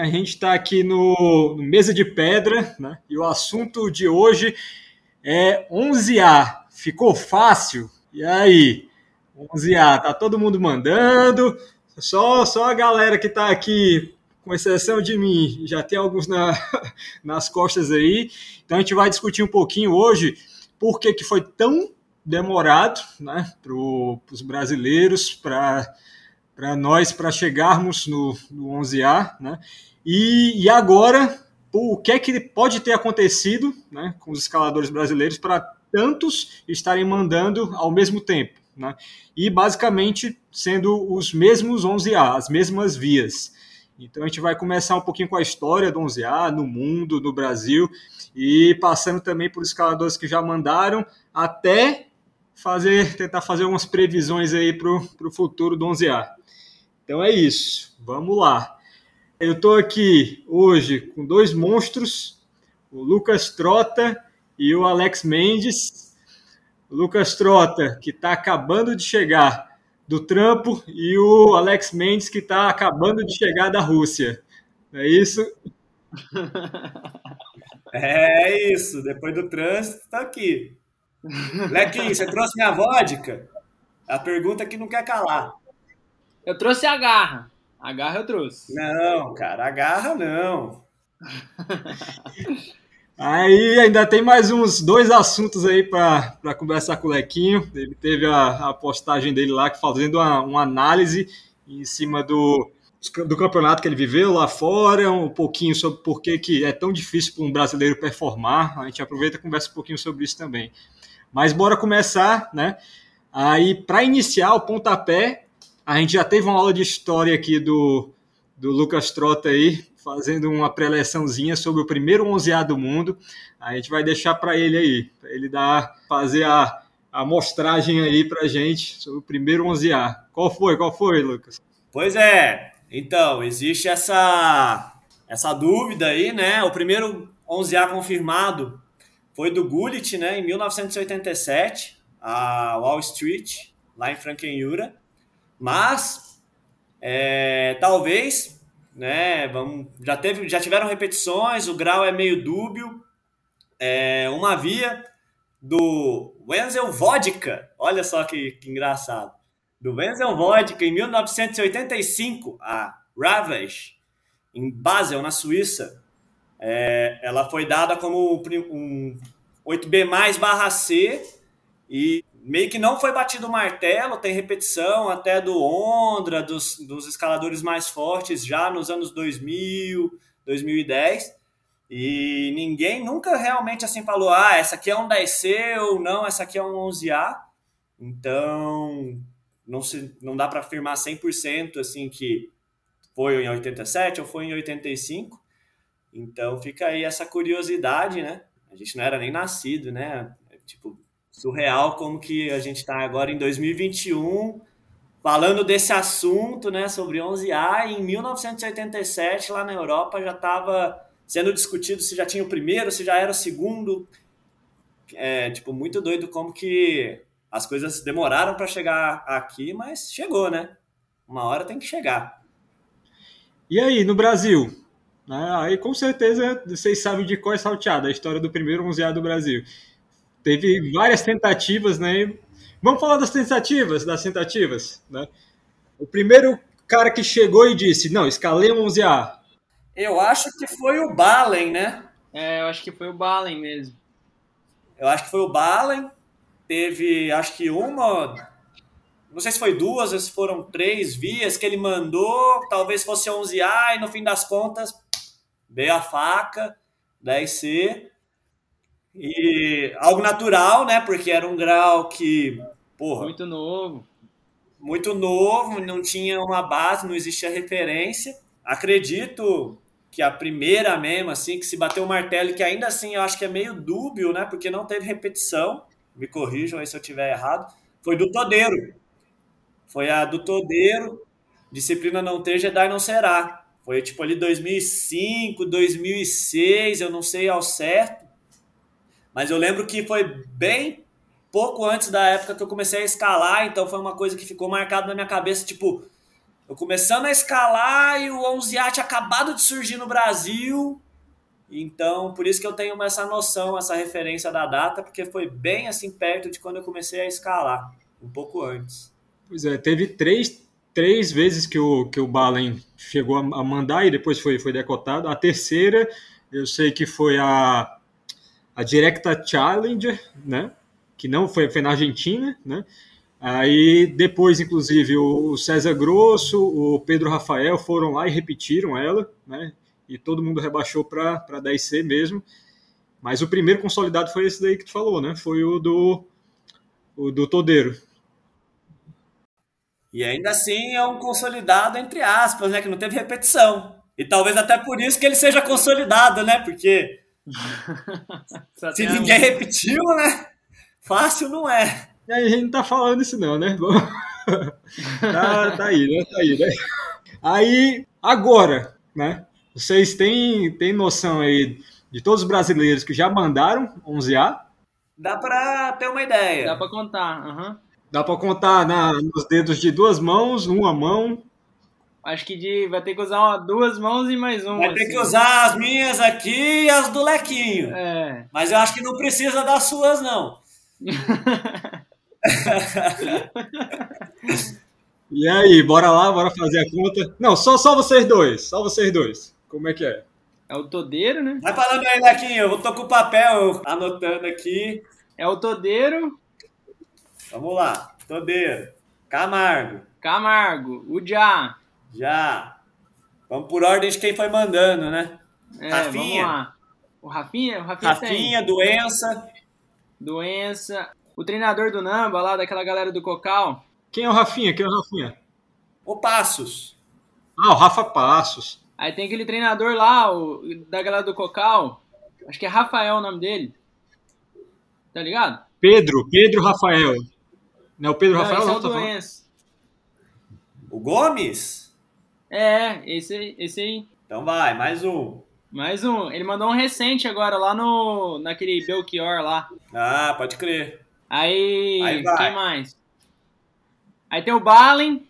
A gente está aqui no, no, Mesa de Pedra, né? E o assunto de hoje é 11A. Ficou fácil? E aí? 11A, tá todo mundo mandando? Só, só a galera que está aqui, com exceção de mim, já tem alguns na, nas costas aí. Então a gente vai discutir um pouquinho hoje por que, que foi tão demorado né, para os brasileiros, para nós, para chegarmos no, no 11A. Né? E, e agora, o que é que pode ter acontecido né, com os escaladores brasileiros para tantos estarem mandando ao mesmo tempo? Né? E basicamente sendo os mesmos 11A, as mesmas vias. Então a gente vai começar um pouquinho com a história do 11A no mundo, no Brasil, e passando também por escaladores que já mandaram, até fazer, tentar fazer algumas previsões aí para o futuro do 11A. Então é isso, vamos lá. Eu estou aqui hoje com dois monstros, o Lucas Trota e o Alex Mendes. O Lucas Trota, que está acabando de chegar do trampo, e o Alex Mendes, que está acabando de chegar da Rússia. É isso? É isso, depois do trânsito, está aqui. Lequinho, você trouxe minha vodka? A pergunta que não quer calar. Eu trouxe a garra. A garra eu trouxe. Não, cara, a garra não. Aí ainda tem mais uns dois assuntos aí para conversar com o Lequinho. Ele teve a, a postagem dele lá fazendo uma, uma, análise em cima do, do campeonato que ele viveu lá fora, um pouquinho sobre por que, que é tão difícil para um brasileiro performar. A gente aproveita e conversa um pouquinho sobre isso também. Mas bora começar, né? Aí, para iniciar o pontapé, a gente já teve uma aula de história aqui do, do Lucas Trota aí, fazendo uma preleçãozinha sobre o primeiro 11A do mundo. A gente vai deixar para ele aí, para ele dar, fazer a, a mostragem aí para gente sobre o primeiro 11A. Qual foi? Qual foi, Lucas? Pois é. Então, existe essa essa dúvida aí, né? O primeiro 11A confirmado foi do Gullit, né, em 1987, a Wall Street, lá em Frankenjura. Mas, é, talvez, né, vamos, já, teve, já tiveram repetições, o grau é meio dúbio. É, uma via do Wenzel Vodka, olha só que, que engraçado. Do Wenzel Vodka, em 1985, a Ravage, em Basel, na Suíça, é, ela foi dada como um 8B mais barra C e meio que não foi batido o martelo, tem repetição até do Ondra, dos, dos escaladores mais fortes já nos anos 2000, 2010. E ninguém nunca realmente assim falou, ah, essa aqui é um 10C ou não, essa aqui é um 11A. Então, não, se, não dá para afirmar 100% assim que foi em 87 ou foi em 85. Então fica aí essa curiosidade, né? A gente não era nem nascido, né? Tipo, surreal como que a gente está agora em 2021 falando desse assunto, né, sobre 11A. Em 1987, lá na Europa, já estava sendo discutido se já tinha o primeiro, se já era o segundo. É, tipo, muito doido como que as coisas demoraram para chegar aqui, mas chegou, né? Uma hora tem que chegar. E aí, no Brasil? Né? Aí com certeza vocês sabem de qual é salteada, a história do primeiro museado do Brasil. Teve várias tentativas, né? Vamos falar das tentativas, das tentativas, né? O primeiro cara que chegou e disse, não, escalei um 11A. Eu acho que foi o Balen, né? É, eu acho que foi o Balen mesmo. Eu acho que foi o Balen. Teve, acho que uma, não sei se foi duas, ou se foram três vias que ele mandou, talvez fosse 11A, e no fim das contas veio a faca, 10C, e algo natural, né? Porque era um grau que, porra. Muito novo. Muito novo, não tinha uma base, não existia referência. Acredito que a primeira mesmo, assim, que se bateu o martelo, que ainda assim eu acho que é meio dúbio, né? Porque não teve repetição. Me corrijam aí se eu tiver errado. Foi do Todeiro. Foi a do Todeiro. Disciplina não ter, Jedi não será. Foi tipo ali 2005, 2006, eu não sei ao certo. Mas eu lembro que foi bem pouco antes da época que eu comecei a escalar, então foi uma coisa que ficou marcada na minha cabeça, tipo, eu começando a escalar e o 11A tinha acabado de surgir no Brasil. Então, por isso que eu tenho essa noção, essa referência da data, porque foi bem assim perto de quando eu comecei a escalar, um pouco antes. Pois é, teve três, três vezes que o, que o Balen chegou a mandar e depois foi, foi decotado. A terceira, eu sei que foi a, a Directa Challenger, né? Que não foi, foi na Argentina, né? Aí depois, inclusive, o César Grosso, o Pedro Rafael foram lá e repetiram ela, né? e todo mundo rebaixou para 10C mesmo. Mas o primeiro consolidado foi esse daí que tu falou, né? Foi o do, o do Todeiro. E ainda assim é um consolidado entre aspas, né? Que não teve repetição. E talvez até por isso que ele seja consolidado, né? Porque se ninguém repetiu, né? Fácil não é. E aí a gente não tá falando isso não, né? tá, tá aí, né? Tá aí, né? Aí, agora, né? Vocês têm, têm noção aí de todos os brasileiros que já mandaram 11A? Dá para ter uma ideia. Dá para contar, uhum. Dá para contar na, nos dedos de duas mãos, uma mão. Acho que de, vai ter que usar uma, duas mãos e mais uma. Vai ter assim. que usar as minhas aqui e as do Lequinho. É. Mas eu acho que não precisa das suas, não. e aí, bora lá, bora fazer a conta. Não, só, só vocês dois, só vocês dois. Como é que é? É o Todeiro, né? Vai falando aí, Lequinho. Eu tô com o papel anotando aqui. É o Todeiro. Vamos lá. Todeiro. Camargo. Camargo. O Já. Vamos por ordem de quem foi mandando, né? É, Rafinha. Vamos lá. O Rafinha? O Rafinha, Rafinha tem. doença. Doença. O treinador do Namba lá, daquela galera do Cocal. Quem é o Rafinha? Quem é o Rafinha? O Passos. Ah, o Rafa Passos. Aí tem aquele treinador lá, o, da galera do Cocal. Acho que é Rafael o nome dele. Tá ligado? Pedro, Pedro Rafael. Não é o Pedro não, Rafael, esse não, é o tá doença. O Gomes? É, esse aí, esse aí. Então vai, mais um. Mais um. Ele mandou um recente agora lá no. naquele Belchior lá. Ah, pode crer. Aí. Aí quem mais? Aí tem o Balen.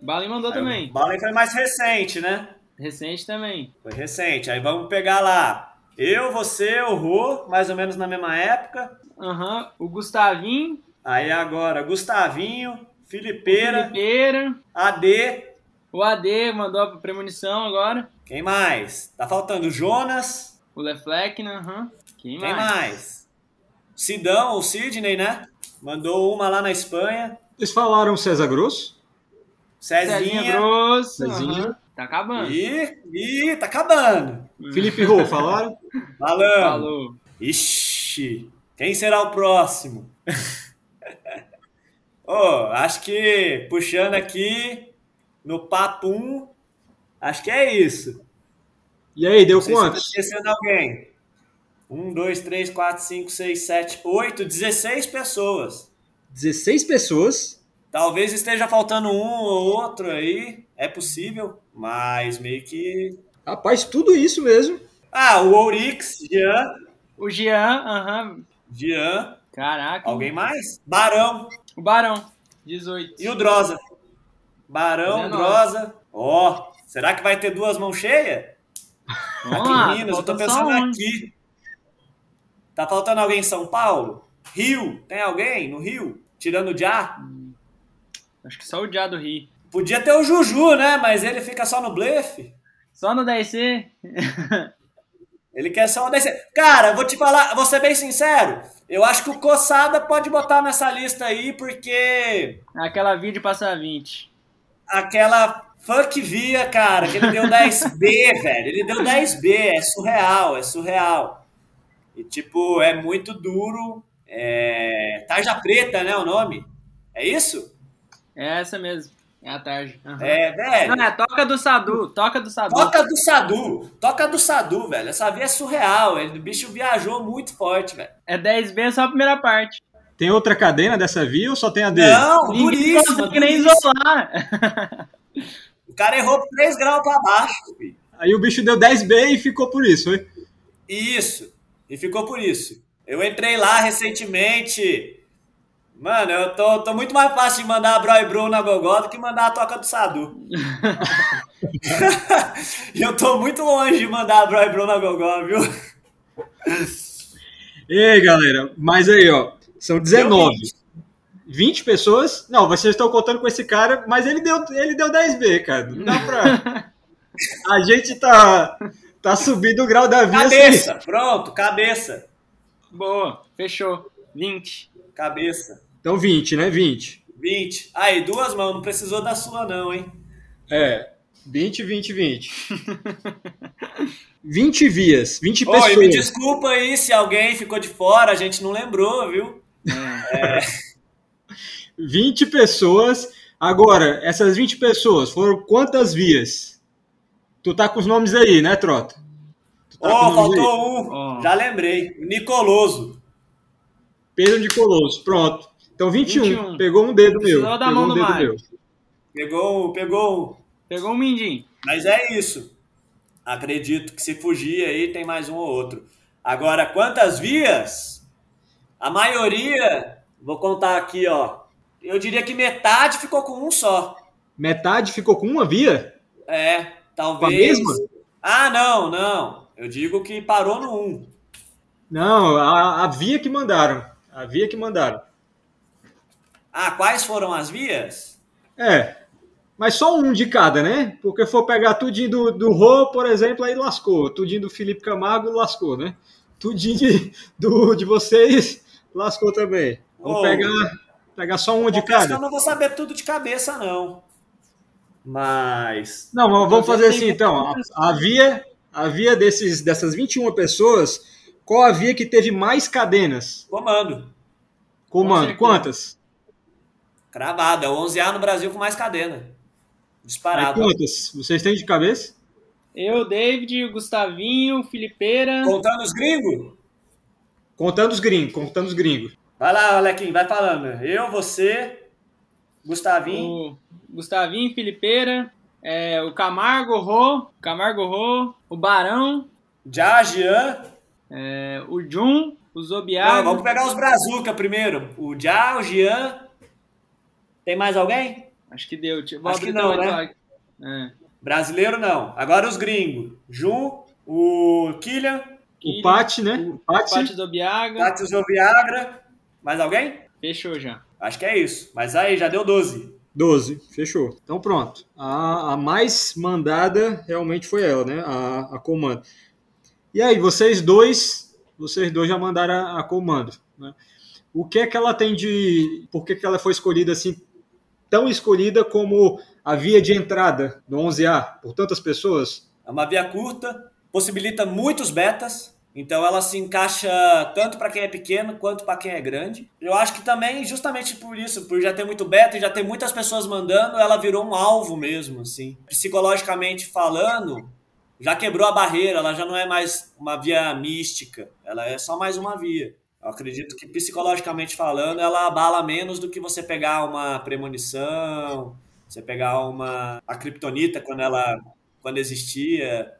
Balen mandou aí, também. O Balen foi mais recente, né? Recente também. Foi recente. Aí vamos pegar lá. Eu, você, o Rô, mais ou menos na mesma época. Aham. Uhum. O Gustavinho. Aí agora, Gustavinho, Filipeira. Filipeira. AD. O AD mandou a premonição agora. Quem mais? Tá faltando o Jonas. O Lefleck, né? Uhum. Quem, Quem mais? mais? Sidão, ou Sidney, né? Mandou uma lá na Espanha. Eles falaram César Grosso? Cezinha. Cezinha Grosso. Cezinha. Uhum. Tá acabando. Ih, ih, tá acabando. Felipe Rô, falaram? Falando. Falou. Ixi, quem será o próximo? oh, acho que puxando aqui no papo 1, acho que é isso. E aí, deu quantos? Se esquecendo alguém. 1, 2, 3, 4, 5, 6, 7, 8, 16 pessoas. 16 pessoas? Talvez esteja faltando um ou outro aí, é possível. Mas meio que. Rapaz, tudo isso mesmo. Ah, o Ourix, Jean. O Jean, aham. Uhum. Jean. Caraca. Alguém mais? Barão. O Barão, 18. E o Drosa. Barão, 19. Drosa. Ó, oh, será que vai ter duas mãos cheias? Vamos lá, Minas, eu tô pensando aqui. Tá faltando alguém em São Paulo? Rio, tem alguém no Rio? Tirando o Já? Acho que só o Já do Rio. Podia ter o Juju, né? Mas ele fica só no blefe. Só no 10C? ele quer só no 10C. Cara, vou te falar, vou ser bem sincero. Eu acho que o Coçada pode botar nessa lista aí, porque. Aquela vídeo passa 20. Aquela fuck via, cara, que ele deu 10B, velho. Ele deu 10B. É surreal, é surreal. E, tipo, é muito duro. É... Tarja Preta, né? O nome? É isso? É essa mesmo. É a tarde. Uhum. É, velho. Não, é Toca do Sadu. Toca do Sadu. Toca do Sadu. Toca do Sadu, velho. Essa via é surreal. Ele, o bicho viajou muito forte, velho. É 10B só a primeira parte. Tem outra cadena dessa via ou só tem a dele? Não, duríssima. Que nem isolar. o cara errou 3 graus pra baixo, filho. Aí o bicho deu 10B e ficou por isso, foi? Isso. E ficou por isso. Eu entrei lá recentemente Mano, eu tô, tô muito mais fácil de mandar a Bro e Bro na Gogó do que mandar a Toca do Sadu. e eu tô muito longe de mandar a Bro e Bro na Gogó, viu? Ei, galera, mas aí, ó, são 19. 20 pessoas. Não, vocês estão contando com esse cara, mas ele deu, ele deu 10B, cara. Não dá pra. A gente tá, tá subindo o grau da vida. Cabeça, assim. pronto, cabeça. Boa, fechou. 20. Cabeça. Então 20, né? 20. 20. Aí, duas mãos, não precisou da sua, não, hein? É. 20, 20, 20. 20 vias, 20 pessoas. Oi, me desculpa aí se alguém ficou de fora, a gente não lembrou, viu? É. 20 pessoas. Agora, essas 20 pessoas foram quantas vias? Tu tá com os nomes aí, né, Trota? Tá oh, faltou um. Oh. Já lembrei. O Nicoloso. Pedro Nicoloso. Pronto. Então 21. 21. Pegou um dedo meu. Da pegou mão um dedo meu. Pegou, pegou. Pegou um mindinho. Mas é isso. Acredito que se fugir aí tem mais um ou outro. Agora, quantas vias? A maioria, vou contar aqui, ó. Eu diria que metade ficou com um só. Metade ficou com uma via? É, talvez. a mesma? Ah, não, não. Eu digo que parou no um. Não, a, a via que mandaram. A via que mandaram. Ah, quais foram as vias? É, mas só um de cada, né? Porque for pegar tudinho do, do Rô, por exemplo, aí lascou. Tudinho do Felipe Camargo, lascou, né? Tudinho de, do, de vocês, lascou também. Vamos oh, pegar, pegar só um de cada. Eu não vou saber tudo de cabeça, não. Mas... Não, vamos fazer assim, então. Havia, havia desses, dessas 21 pessoas, qual a via que teve mais cadenas? Comando. Comando. Quantas? Cravada, é o 11A no Brasil com mais cadena. Disparado. quantas? Vocês têm de cabeça? Eu, David, Gustavinho, Filipeira. Contando os gringos? Contando os gringos, contando os gringos. Vai lá, Alequim, vai falando. Eu, você, Gustavinho. O Gustavinho, Filipeira, é, o Camargo Rô, Camargo Rô, o Barão. Já, Jean. É, o Jun, o Zobiago. vamos pegar os Brazuca primeiro. O Já, o Jean, tem mais alguém? Acho que deu. Vou Acho que não, né? É. Brasileiro não. Agora os gringos. Jun, o Killian. O Pati, né? O Pati. Pati Zobiaga. Pati Zobiagra. Mais alguém? Fechou já. Acho que é isso. Mas aí, já deu 12. 12, fechou. Então pronto. A, a mais mandada realmente foi ela, né? A, a comando. E aí, vocês dois, vocês dois já mandaram a, a comando, né? O que é que ela tem de. Por que, que ela foi escolhida assim tão escolhida como a via de entrada do 11A por tantas pessoas? É uma via curta, possibilita muitos betas, então ela se encaixa tanto para quem é pequeno quanto para quem é grande. Eu acho que também, justamente por isso, por já ter muito beta e já ter muitas pessoas mandando, ela virou um alvo mesmo, assim. Psicologicamente falando, já quebrou a barreira, ela já não é mais uma via mística, ela é só mais uma via. Eu acredito que psicologicamente falando, ela abala menos do que você pegar uma premonição, você pegar uma a kriptonita quando ela quando existia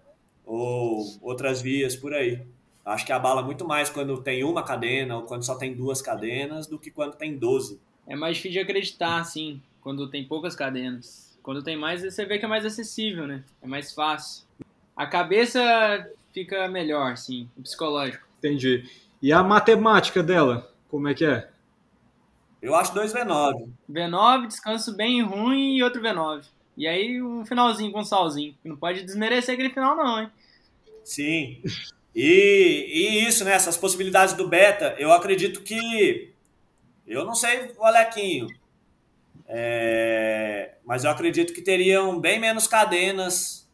ou outras vias por aí. Acho que abala muito mais quando tem uma cadena ou quando só tem duas cadenas do que quando tem 12. É mais difícil de acreditar, sim, quando tem poucas cadenas. Quando tem mais, você vê que é mais acessível, né? É mais fácil. A cabeça fica melhor, sim, o psicológico. Entendi. E a matemática dela, como é que é? Eu acho dois V9. V9, descanso bem ruim e outro V9. E aí um finalzinho com salzinho. Não pode desmerecer aquele final não, hein? Sim. E, e isso, né? Essas possibilidades do beta, eu acredito que... Eu não sei Alequinho. É, mas eu acredito que teriam bem menos cadenas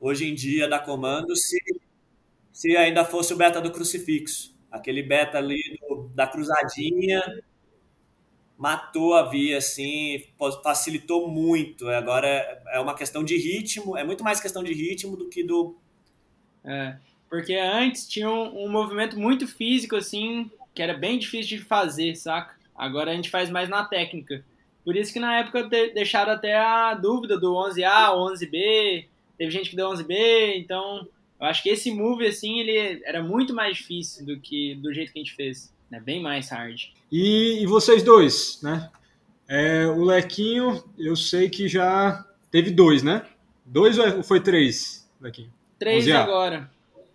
hoje em dia da comando se, se ainda fosse o beta do crucifixo. Aquele beta ali do, da cruzadinha matou a via, assim, facilitou muito. Agora é uma questão de ritmo, é muito mais questão de ritmo do que do. É, porque antes tinha um, um movimento muito físico, assim, que era bem difícil de fazer, saca? Agora a gente faz mais na técnica. Por isso que na época deixaram até a dúvida do 11A, 11B, teve gente que deu 11B, então eu acho que esse move, assim, ele era muito mais difícil do que do jeito que a gente fez. É bem mais hard. E, e vocês dois, né? É, o Lequinho, eu sei que já teve dois, né? Dois ou foi três, Lequinho? Três 11A. agora.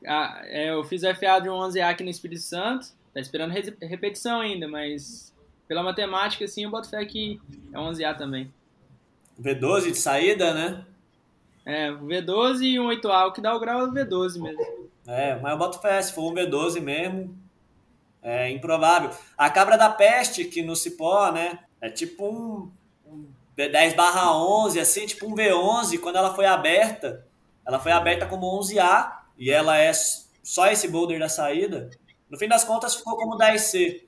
Ah, é, eu fiz o FA de um 11A aqui no Espírito Santo. Tá esperando re- repetição ainda, mas pela matemática, assim, eu boto fé que é 11A também. V12 de saída, né? É, o V12 e um 8A, o que dá o grau é o V12 mesmo. É, mas eu boto fé, se for um V12 mesmo, é improvável. A cabra da peste, que no Cipó, né, é tipo um, um V10 barra 11, assim, tipo um V11, quando ela foi aberta, ela foi aberta como 11A, e ela é só esse boulder da saída. No fim das contas, ficou como 10C.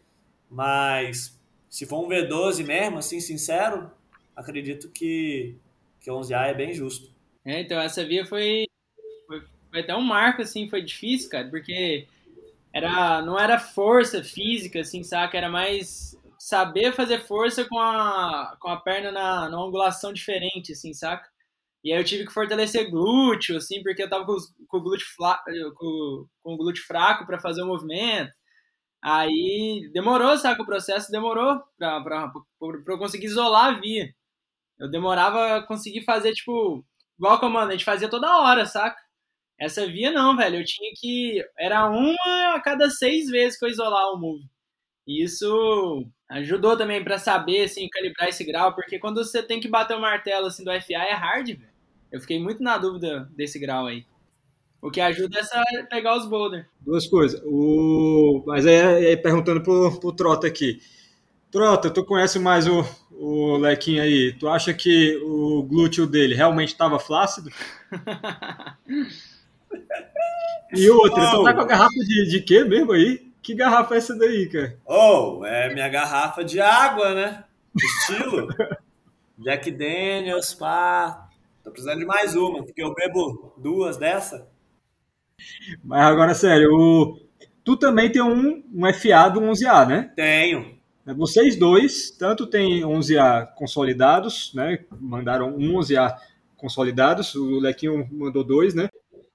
Mas, se for um V12 mesmo, assim, sincero, acredito que, que 11A é bem justo. É, então essa via foi, foi, foi até um marco, assim, foi difícil, cara, porque era, não era força física, assim, saca? Era mais saber fazer força com a, com a perna na, numa angulação diferente, assim, saca? E aí eu tive que fortalecer glúteo, assim, porque eu tava com, com o glúteo fla, com, com o glúteo fraco para fazer o movimento. Aí demorou, saca? O processo demorou pra, pra, pra eu conseguir isolar a via. Eu demorava a conseguir fazer, tipo, igual comando, a gente fazia toda hora, saca? Essa via não, velho. Eu tinha que. Era uma a cada seis vezes que eu isolar o move. E isso ajudou também pra saber, assim, calibrar esse grau, porque quando você tem que bater o martelo, assim, do FA é hard, velho. Eu fiquei muito na dúvida desse grau aí. O que ajuda é essa- pegar os boulder. Duas coisas. O... Mas aí, aí perguntando pro, pro Trota aqui. Trota, tu conhece mais o, o Lequinho aí. Tu acha que o glúteo dele realmente estava flácido? E outra, tu Oh. tá com a garrafa de, de quê mesmo aí? Que garrafa é essa daí, cara? Oh, é minha garrafa de água, né? Estilo. Jack Daniels, pá. Tô precisando de mais uma, porque eu bebo duas dessa. Mas agora, sério, o... tu também tem um, um FA do 11A, né? Tenho. Vocês dois, tanto tem 11A consolidados, né? Mandaram um 11A consolidados, o Lequinho mandou dois, né?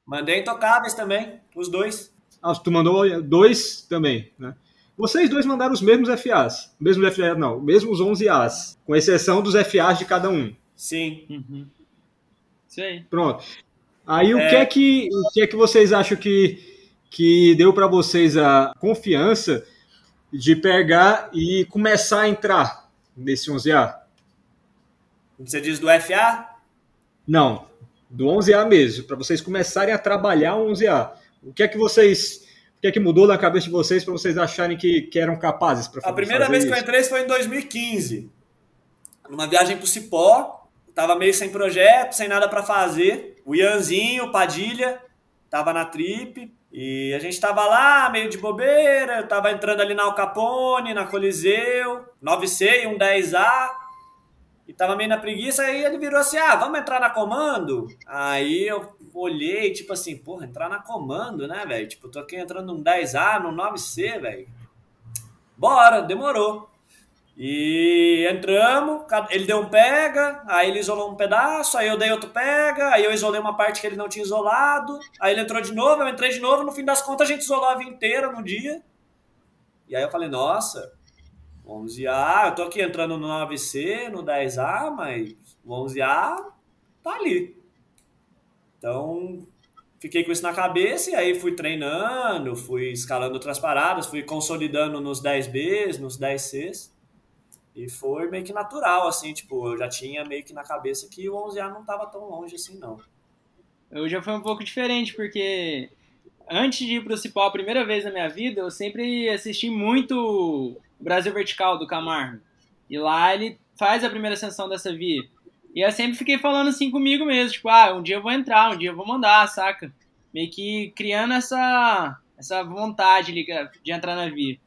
Mandei intocáveis também, os dois. Ah, tu mandou dois também, né? Vocês dois mandaram os mesmos FAs. Mesmos FAs, não, mesmos 11As, com exceção dos FAs de cada um. Sim. Uhum. Isso aí. Pronto. Aí o É. que é que o que é que vocês acham que que deu para vocês a confiança de pegar e começar a entrar nesse 11A? Você diz do FA? Não, do 11A mesmo, para vocês começarem a trabalhar o 11A. O que é que vocês o que é que mudou na cabeça de vocês para vocês acharem que, que eram capazes para A primeira vez que eu entrei foi em 2015. Numa viagem pro Cipó. Tava meio sem projeto, sem nada pra fazer. O Ianzinho, o Padilha, tava na trip. E a gente tava lá, meio de bobeira. Eu tava entrando ali na Al Capone, na Coliseu, 9C e um 10A. Tava meio na preguiça, aí ele virou assim, ah, vamos entrar na comando? Aí eu olhei, tipo assim, porra, entrar na comando, né, velho? Tipo, tô aqui entrando num 10A, num 9C, velho. Bora, demorou. E entramos, ele deu um pega, aí ele isolou um pedaço, aí eu dei outro pega, aí eu isolei uma parte que ele não tinha isolado, aí ele entrou de novo, eu entrei de novo, no fim das contas a gente isolou a via inteira no dia. E aí eu falei, nossa, 11A, eu tô aqui entrando no 9C, no 10A, mas o 11A tá ali. Então, fiquei com isso na cabeça e aí fui treinando, fui escalando outras paradas, fui consolidando nos 10Bs, nos 10Cs. E foi meio que natural, assim, tipo, eu já tinha meio que na cabeça que o 11A não tava tão longe assim, não. Eu já foi um pouco diferente, porque antes de ir pro Cipó a primeira vez na minha vida, eu sempre assisti muito Brasil Vertical do Camargo. E lá ele faz a primeira ascensão dessa via. E eu sempre fiquei falando assim comigo mesmo, tipo, ah, um dia eu vou entrar, um dia eu vou mandar, saca? Meio que criando essa, essa vontade de entrar na via.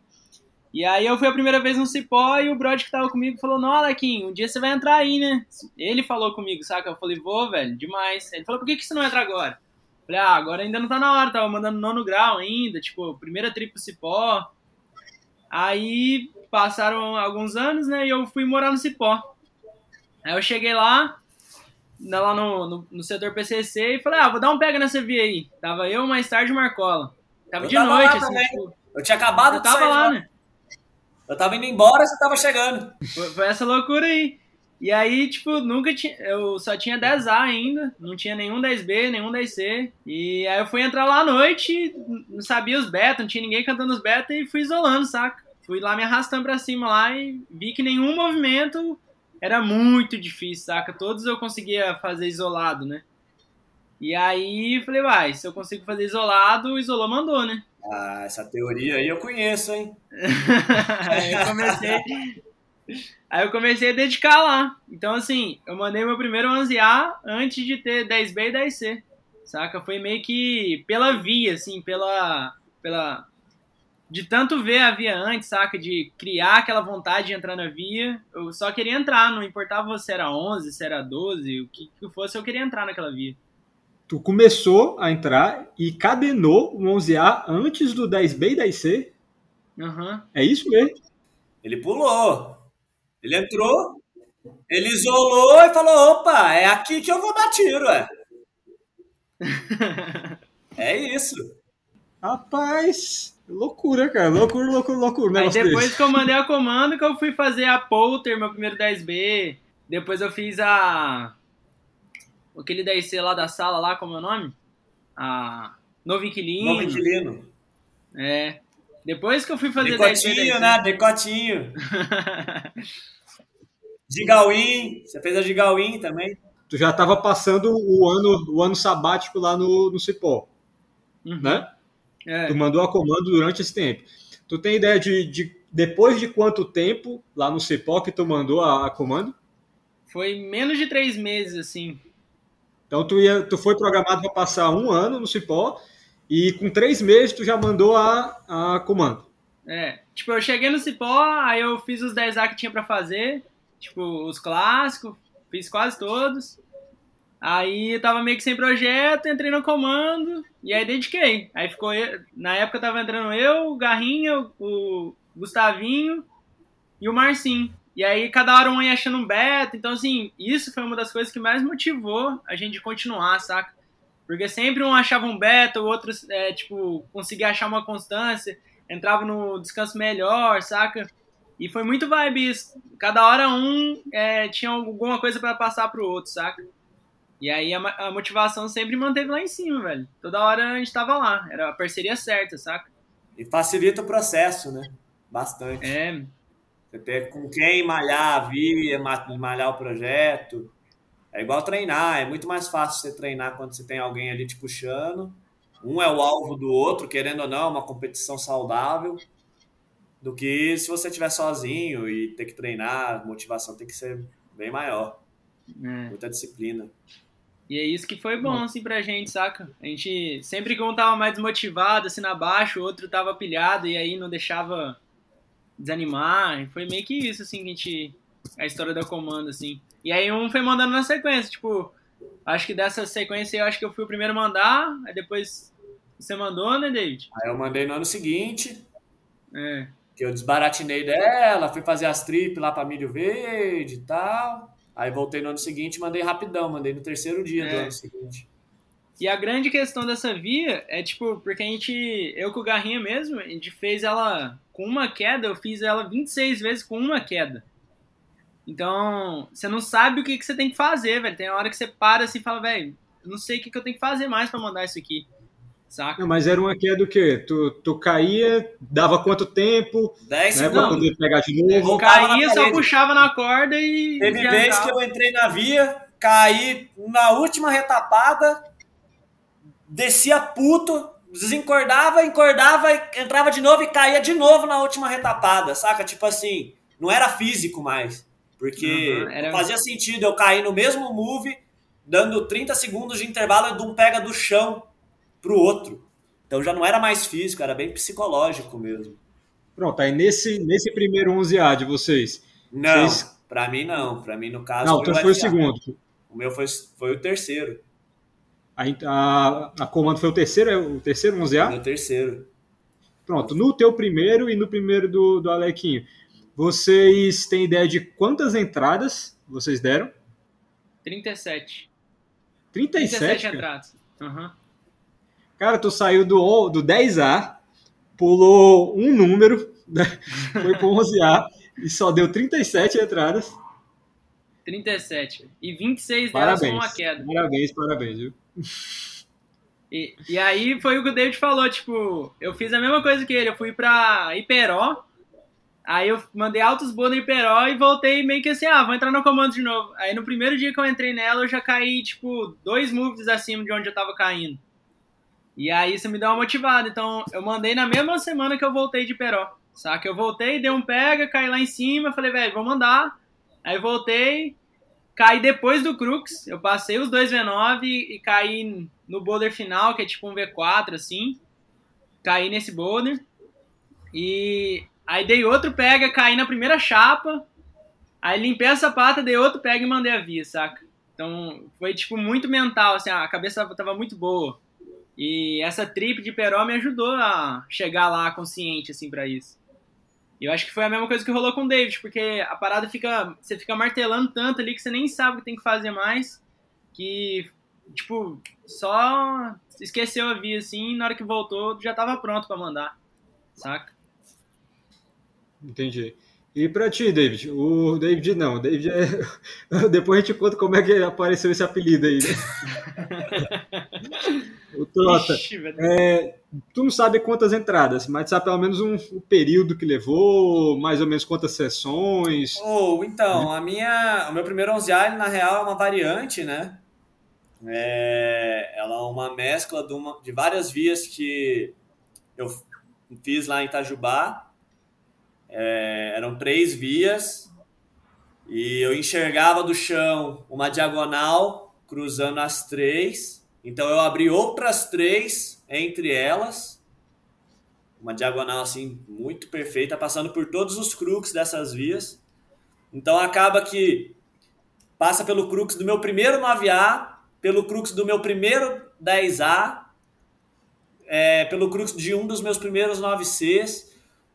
E aí eu fui a primeira vez no Cipó e o brother que tava comigo falou, não, Alequinho, um dia você vai entrar aí, né? Ele falou comigo, saca? Eu falei, vou, velho, demais. Ele falou, por que, que você não entra agora? Eu falei, ah, agora ainda não tá na hora, tava mandando nono grau ainda, tipo, primeira trip pro Cipó. Aí passaram alguns anos, né, e eu fui morar no Cipó. Aí eu cheguei lá, na- lá no, no, no setor PCC, e falei, ah, vou dar um pega nessa via aí. Tava eu, mais tarde, o Marcola. Tava Eu de tava noite, assim, tipo, Eu tinha acabado eu de tava sair lá, lá. né? Eu tava indo embora, você tava chegando. Foi, foi essa loucura aí. E aí, tipo, nunca tinha. Eu só tinha 10A ainda, não tinha nenhum 10B, nenhum 10C. E aí eu fui entrar lá à noite, não sabia os beta, não tinha ninguém cantando os beta e fui isolando, saca? Fui lá me arrastando pra cima lá e vi que nenhum movimento era muito difícil, saca? Todos eu conseguia fazer isolado, né? E aí falei, vai, se eu consigo fazer isolado, o isolou mandou, né? Ah, essa teoria aí eu conheço, hein? aí eu comecei. Aí eu comecei a dedicar lá. Então, assim, eu mandei meu primeiro 11A antes de ter 10B e 10C. Saca? Foi meio que pela via, assim, pela. pela de tanto ver a via antes, saca? De criar aquela vontade de entrar na via. Eu só queria entrar, não importava se era 11, se era 12, o que, que fosse, eu queria entrar naquela via. Tu começou a entrar e cadenou o 11A antes do 10B e 10C? Uhum. É isso mesmo? Ele pulou. Ele entrou, ele isolou e falou: opa, é aqui que eu vou dar tiro, é. é isso. Rapaz, loucura, cara. Loucura, loucura, loucura. Aí depois desse. que eu mandei a comando que eu fui fazer a Polter, meu primeiro 10B. Depois eu fiz a aquele 10C lá da sala lá, como é o nome? A Novo Inquilino. Novo Inquilino. É. Depois que eu fui fazer Decotinho, 10C, né? Decotinho. Gigawin. Você fez a Gigawin também? Tu já estava passando o ano, o ano sabático lá no, no Cipó, uhum. né? É. Tu mandou a comando durante esse tempo. Tu tem ideia de, de depois de quanto tempo lá no Cipó que tu mandou a, a comando? Foi menos de três meses, assim. Então tu, ia, tu foi programado para passar um ano no Cipó e com três meses tu já mandou a, a comando. É, tipo, eu cheguei no Cipó, aí eu fiz os 10A que tinha para fazer, tipo, os clássicos, fiz quase todos. Aí eu tava meio que sem projeto, entrei no comando e aí dediquei. Aí ficou, na época tava entrando eu, o Garrinha, o Gustavinho e o Marcinho. E aí cada hora um ia achando um beta. Então, assim, isso foi uma das coisas que mais motivou a gente continuar, saca? Porque sempre um achava um beta, o outro, é, tipo, conseguia achar uma constância, entrava no descanso melhor, saca? E foi muito vibe isso. Cada hora um é, tinha alguma coisa para passar pro outro, saca? E aí a, a, motivação sempre manteve lá em cima, velho. Toda hora a gente tava lá. Era a parceria certa, saca? E facilita o processo, né? Bastante. É. Você ter com quem malhar a via, malhar o projeto. É igual treinar, é muito mais fácil você treinar quando você tem alguém ali te puxando. Um é o alvo do outro, querendo ou não, uma competição saudável, do que se você estiver sozinho e ter que treinar, a motivação tem que ser bem maior. É. Muita disciplina. E é isso que foi bom, assim, pra gente, saca? A gente, sempre que um tava mais desmotivado, assim, na baixo, o outro tava pilhado, e aí não deixava desanimar. Foi meio que isso, assim, que a gente. A história da comando, assim. E aí um foi mandando na sequência, tipo. Acho que dessa sequência eu acho que eu fui o primeiro a mandar, aí depois você mandou, né, David? Aí eu mandei no ano seguinte. É. Que eu desbaratinei dela, fui fazer as trip lá pra Milho Verde e tal. Aí voltei no ano seguinte e mandei rapidão, mandei no terceiro dia é. do ano seguinte. E a grande questão dessa via é, tipo, porque a gente, eu com o Garrinha mesmo, a gente fez ela com uma queda, eu fiz ela 26 vezes com uma queda. Então, você não sabe o que, que você tem que fazer, velho. Tem hora que você para assim e fala, velho, não sei o que, que eu tenho que fazer mais para mandar isso aqui. Saca? Não, mas era uma queda o quê? Tu, tu caía, dava quanto tempo? 10 né, Pra poder pegar de novo? Eu caía, só puxava na corda e. Teve vez que eu entrei na via, caí na última retapada, descia puto, desencordava, encordava, entrava de novo e caía de novo na última retapada, saca? Tipo assim, não era físico mais. Porque uhum, era... fazia sentido eu cair no mesmo move, dando 30 segundos de intervalo de um pega do chão pro outro. Então já não era mais físico, era bem psicológico mesmo. Pronto, aí nesse, nesse primeiro 11A de vocês. Não, vocês... para mim não. Para mim, no caso. Não, foi, então foi o segundo. O meu foi, foi o terceiro. A, a, a comando foi o terceiro, é o terceiro 11A? O terceiro. Pronto, no teu primeiro e no primeiro do, do Alequinho, vocês têm ideia de quantas entradas vocês deram? 37. 37? 37 cara? entradas. Uhum. Cara, tu saiu do, do 10A, pulou um número, foi pro 11A e só deu 37 entradas. 37. E 26 delas Parabéns. com uma queda. Parabéns, parabéns, viu? E, e aí foi o que o David falou, tipo, eu fiz a mesma coisa que ele, eu fui pra Iperó, aí eu mandei altos boas no Iperó e voltei meio que assim, ah, vou entrar no comando de novo. Aí no primeiro dia que eu entrei nela, eu já caí, tipo, dois moves acima de onde eu tava caindo. E aí isso me deu uma motivada, então eu mandei na mesma semana que eu voltei de Iperó, saca? Eu voltei, dei um pega, caí lá em cima, falei, velho, vou mandar. Aí voltei, caí depois do Crux, eu passei os dois V9 e caí no boulder final, que é tipo um V4, assim. Caí nesse boulder. E aí dei outro pega, caí na primeira chapa. Aí limpei a sapata, dei outro pega e mandei a via, saca? Então foi tipo muito mental, assim, a cabeça tava muito boa. E essa trip de Peró me ajudou a chegar lá consciente, assim, para isso. E eu acho que foi a mesma coisa que rolou com o David, porque a parada fica. Você fica martelando tanto ali que você nem sabe o que tem que fazer mais. Que, tipo, só esqueceu a via assim, e na hora que voltou já tava pronto para mandar. Saca? Entendi. E pra ti, David? O David não, o David é. Depois a gente conta como é que apareceu esse apelido aí, né? o Trota. Ixi. É, tu não sabe quantas entradas, mas sabe pelo menos um, o período que levou, mais ou menos quantas sessões. Ou, então, a minha, o meu primeiro 11A, ele, na real, é uma variante, né? É, ela é uma mescla de, uma- de várias vias que eu fiz lá em Itajubá. É, eram três vias e eu enxergava do chão uma diagonal cruzando as três. Então eu abri outras três entre elas. Uma diagonal assim muito perfeita, passando por todos os crux dessas vias. Então acaba que passa pelo crux do meu primeiro 9A, pelo crux do meu primeiro 10A, é, pelo crux de um dos meus primeiros 9Cs.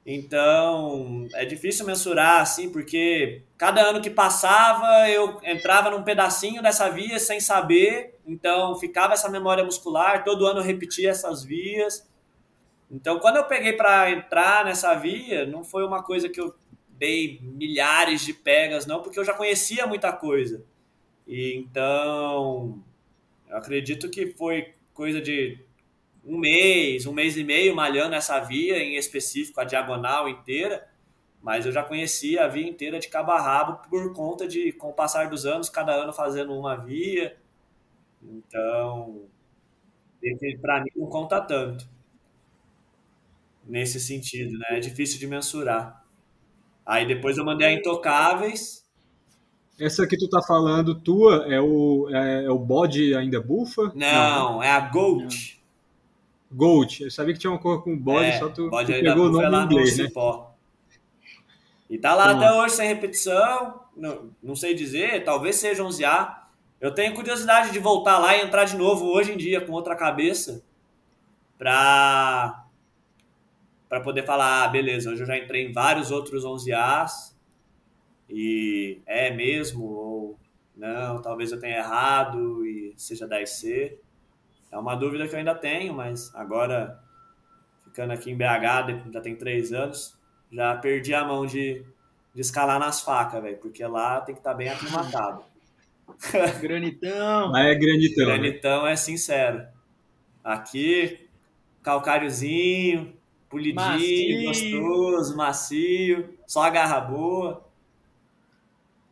Então é difícil mensurar assim, porque cada ano que passava eu entrava num pedacinho dessa via sem saber, então ficava essa memória muscular, todo ano eu repetia essas vias. Então quando eu peguei para entrar nessa via, não foi uma coisa que eu dei milhares de pegas, não, porque eu já conhecia muita coisa. E então, eu acredito que foi coisa de um mês, um mês e meio malhando essa via em específico, a diagonal inteira, mas eu já conhecia a via inteira de cabo a rabo por conta de, com o passar dos anos, cada ano fazendo uma via. Então, para mim não conta tanto nesse sentido, né? É difícil de mensurar. Aí depois eu mandei a Intocáveis. Essa que tu tá falando, tua, é o, é, é o bode ainda bufa? Não, é a Gold. Gold. Eu sabia que tinha uma cor com bode, é, só tu, bode tu pegou o nome lá inglês, no né? Cipó. E tá lá Pronto. até hoje sem repetição. Não, não sei dizer, talvez seja 11A. Eu tenho curiosidade de voltar lá e entrar de novo hoje em dia com outra cabeça pra, pra poder falar, ah, beleza, hoje eu já entrei em vários outros 11As e é mesmo ou não, talvez eu tenha errado e seja 10C. É uma dúvida que eu ainda tenho, mas agora, ficando aqui em BH, já tem três anos, já perdi a mão de, de escalar nas facas, velho, porque lá tem que estar bem aclimatado. Granitão. Lá é granitão. né? Granitão é sincero. Aqui, calcáriozinho, polidinho, Macio. gostoso, macio, só a garra boa.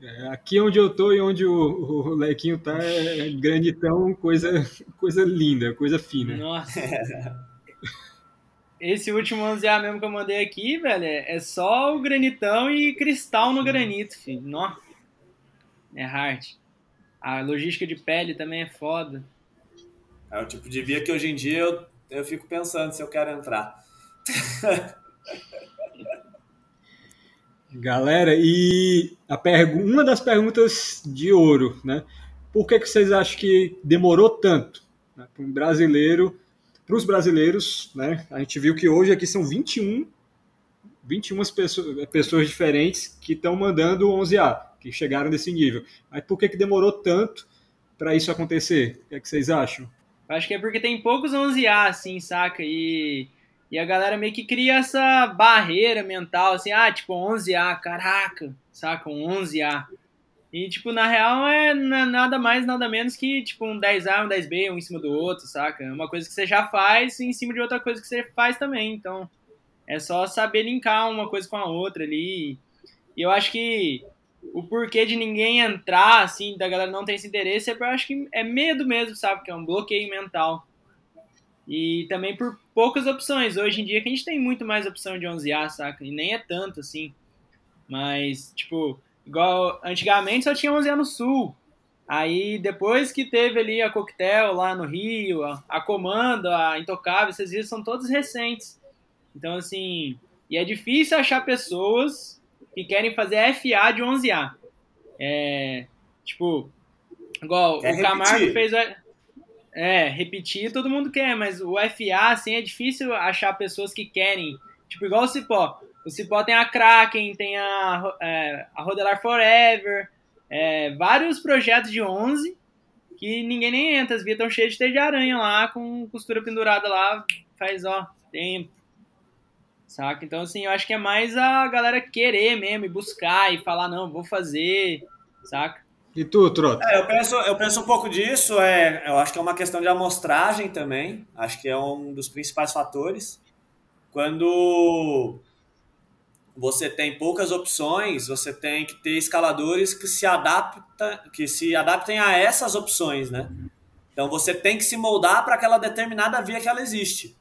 É, aqui onde eu tô e onde o, o Lequinho tá é granitão, coisa, coisa linda, coisa fina. Nossa. Esse último 11A mesmo que eu mandei aqui, velho, é é só o granitão e cristal no granito, filho. Nossa. É hard. A logística de pele também é foda. É o tipo de via que hoje em dia eu, eu fico pensando se eu quero entrar. Galera, e a uma das perguntas de ouro, né? Por que, que vocês acham que demorou tanto né, para um brasileiro, para os brasileiros, né? A gente viu que hoje aqui são 21, 21 pessoas, pessoas diferentes que estão mandando o 11A, que chegaram nesse nível. Mas por que, que demorou tanto para isso acontecer? O que, é que vocês acham? Acho que é porque tem poucos 11A, assim, saca? E, E a galera meio que cria essa barreira mental, assim, ah, tipo, 11A, caraca, saca? Um 11A. E, tipo, na real é nada mais, nada menos que, tipo, um 10A, um 10B, um em cima do outro, saca? É uma coisa que você já faz em cima de outra coisa que você faz também. Então, é só saber linkar uma coisa com a outra ali. E eu acho que o porquê de ninguém entrar, assim, da galera não ter esse interesse, é porque eu acho que é medo mesmo, sabe? Que é um bloqueio mental. E também por poucas opções. Hoje em dia que a gente tem muito mais opção de 11A, saca? E nem é tanto, assim. Mas, tipo, igual antigamente só tinha 11A no Sul. Aí depois que teve ali a Coquetel lá no Rio, a, a Comando, a Intocável, esses vídeos são todos recentes. Então, assim, e é difícil achar pessoas que querem fazer FA de 11A. É, tipo, igual Quer o Camargo repetir. fez. É, repetir todo mundo quer, mas o FA, assim, é difícil achar pessoas que querem. Tipo, igual o Cipó. O Cipó tem a Kraken, tem a, é, a Rodelar Forever, é, vários projetos de 11 que ninguém nem entra. As vias estão cheias de teia de aranha lá, com costura pendurada lá, faz, ó, tempo. Saca? Então, assim, eu acho que é mais a galera querer mesmo, e buscar e falar, não, vou fazer, saca? E tu, Trota? É, eu, penso, eu penso um pouco disso, é, eu acho que é uma questão de amostragem também, acho que é um dos principais fatores. Quando você tem poucas opções, você tem que ter escaladores que se adapta, que se adaptem a essas opções, né? Então você tem que se moldar para aquela determinada via que ela existe.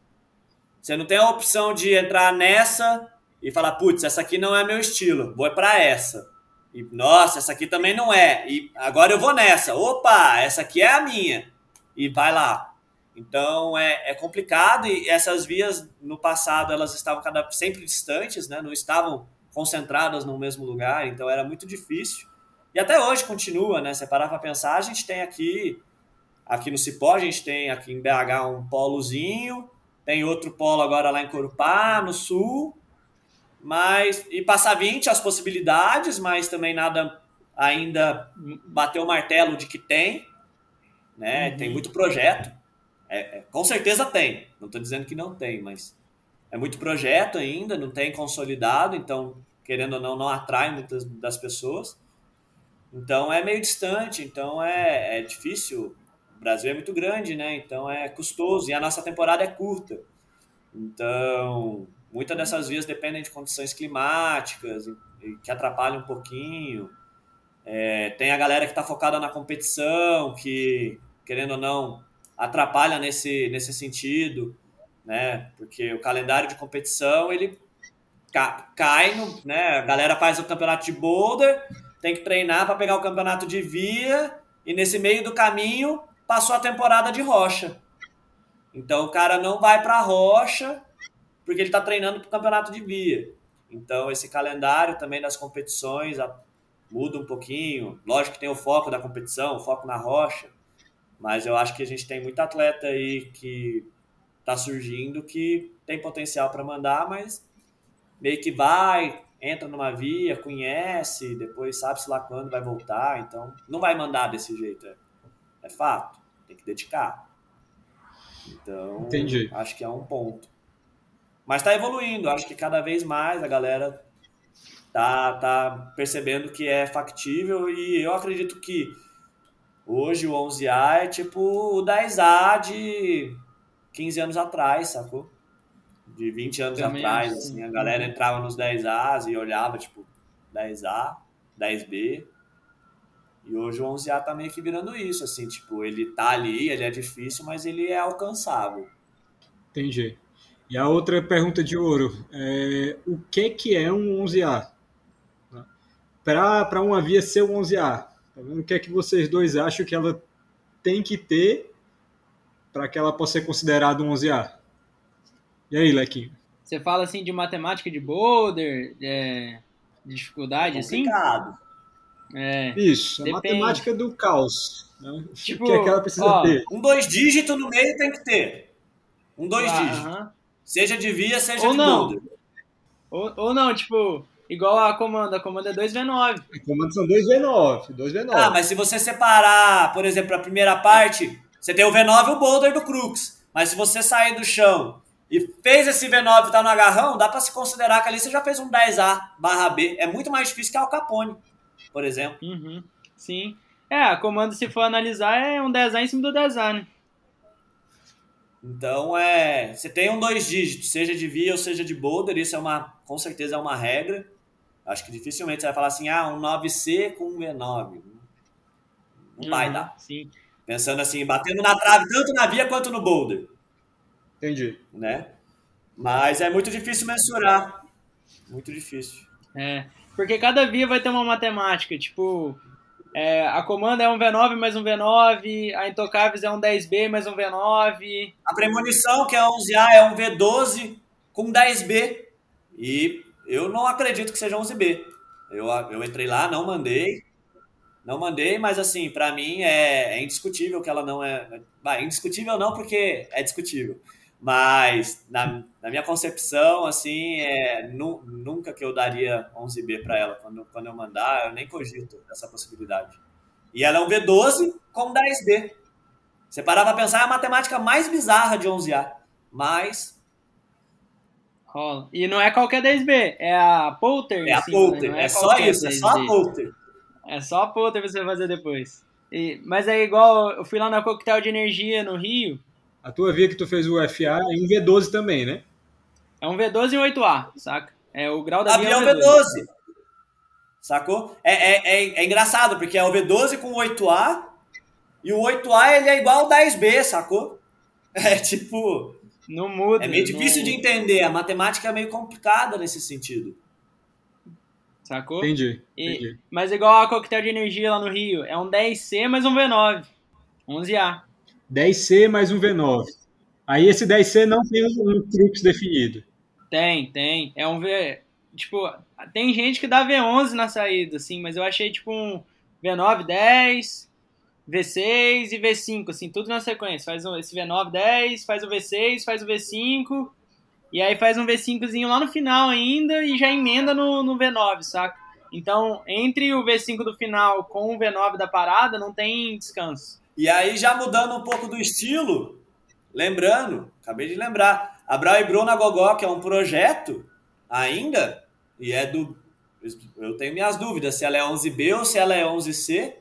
Você não tem a opção de entrar nessa e falar, putz, essa aqui não é meu estilo, vou para essa. E, nossa, essa aqui também não é. E agora eu vou nessa. Opa, essa aqui é a minha. E vai lá. Então é, é complicado e essas vias no passado elas estavam cada, sempre distantes, né? não estavam concentradas no mesmo lugar, então era muito difícil. E até hoje continua, né? Se parar para pensar, a gente tem aqui, aqui no Cipó, a gente tem aqui em BH um polozinho, tem outro polo agora lá em Corupá, no sul, mas e passa 20 as possibilidades, mas também nada ainda bateu o martelo de que tem, né? Uhum. Tem muito projeto. É, é, com certeza tem. Não estou dizendo que não tem, mas é muito projeto ainda, não tem consolidado, então querendo ou não não atrai muitas das pessoas. Então é meio distante, então é, é difícil. O Brasil é muito grande, né? Então é custoso e a nossa temporada é curta. Então Muitas dessas vias dependem de condições climáticas que atrapalham um pouquinho. É, tem a galera que está focada na competição, que, querendo ou não, atrapalha nesse, nesse sentido, né? Porque o calendário de competição, ele cai no... Né? A galera faz o campeonato de boulder, tem que treinar para pegar o campeonato de via, e nesse meio do caminho passou a temporada de rocha. Então o cara não vai para a rocha porque ele está treinando para o campeonato de via. Então, esse calendário também das competições muda um pouquinho. Lógico que tem o foco da competição, o foco na rocha, mas eu acho que a gente tem muito atleta aí que está surgindo que tem potencial para mandar, mas meio que vai, entra numa via, conhece, depois sabe-se lá quando vai voltar, então não vai mandar desse jeito. É, é fato, tem que dedicar. Então, Entendi. acho que é um ponto. Mas está evoluindo, acho que cada vez mais a galera tá, tá percebendo que é factível e eu acredito que hoje o 11A é tipo o 10A de 15 anos atrás, sacou? De 20 anos Também atrás, assim, a galera entrava nos 10As e olhava, tipo, 10A, 10B. E hoje o 11A tá meio que virando isso, assim, tipo, ele tá ali, ele é difícil, mas ele é alcançável. Entendi. E a outra pergunta de ouro é o que, que é um 11A? Para uma via ser um 11A, tá vendo? o que é que vocês dois acham que ela tem que ter para que ela possa ser considerada um 11A? E aí, Lequinho? Você fala assim de matemática de boulder, é, de dificuldade, assim? Complicado. É, Isso, a depende. matemática do caos. Né? Tipo, o que é que ela precisa ó, ter? Um dois dígitos no meio tem que ter. Um dois ah, dígitos. Uh -huh. Seja de via, seja ou de não. Ou, ou não, tipo, igual a comanda. A comanda é 2V9. A comanda são 2V9. 2V9. Ah, mas se você separar, por exemplo, a primeira parte, você tem o V9 e o boulder do Crux. Mas se você sair do chão e fez esse V9 tá no agarrão, dá para se considerar que ali você já fez um 10A barra B. É muito mais difícil que Al Capone, por exemplo. Uhum. Sim. É, a comando, se for analisar, é um 10A em cima do 10A, né? Então, é, você tem um dois dígitos, seja de via ou seja de boulder, isso é uma, com certeza é uma regra. Acho que dificilmente você vai falar assim, ah, um 9C com um V9. Não uhum, vai dar. Sim. Pensando assim, batendo na trave, tanto na via quanto no boulder. Entendi. Né? Mas é muito difícil mensurar. Muito difícil. É, porque cada via vai ter uma matemática, tipo, é, a comanda é um V9 mais um V9, a Intocáveis é um 10B mais um V9. A premonição, que é 11A, é um V12 com 10B. E eu não acredito que seja 11B. Eu, eu entrei lá, não mandei. Não mandei, mas assim, para mim é, é, indiscutível que ela não é. Bah, indiscutível não, porque é discutível. Mas na, na minha concepção, assim, é, nu, nunca que eu daria 11B para ela. Quando, quando eu mandar, eu nem cogito essa possibilidade. E ela é um V12 com 10B. Você parar para pensar, é a matemática mais bizarra de 11A. Mas Rola. E não é qualquer 10B, é a Polter. É a Polter, né? é, é só isso, 10B. é só a Polter. É só a Polter você vai fazer depois. E, mas é igual, eu fui lá na Coquetel de Energia no Rio. A tua via que tu fez o FA é um V12 também, né? É um V12 e um 8A, saca? É o grau da via é um V12. V12. Sacou? É, é, é, é, engraçado, porque é o V12 com 8A e o 8A ele é igual ao 10B, sacou? É tipo, não muda. É meio difícil não... de entender. A matemática é meio complicada nesse sentido. Sacou? Entendi, entendi. E, mas igual a coquetel de energia lá no Rio, é um 10C mais um V9. 11A. 10C mais um V9. Aí esse 10C não tem um crux definido. Tem, tem. É um V. Tipo, tem gente que dá V11 na saída, assim, mas eu achei tipo um V9 10, V6 e V5, assim, tudo na sequência. Faz esse V9, 10, faz o V6, faz o V5, e aí faz um V5zinho lá no final ainda e já emenda no, no V9, saca? Então, entre o V5 do final com o V9 da parada, não tem descanso. E aí, já mudando um pouco do estilo, lembrando, acabei de lembrar, a Brau e Bruna Gogó, que é um projeto ainda, e é do. Eu tenho minhas dúvidas se ela é 11B ou se ela é 11C.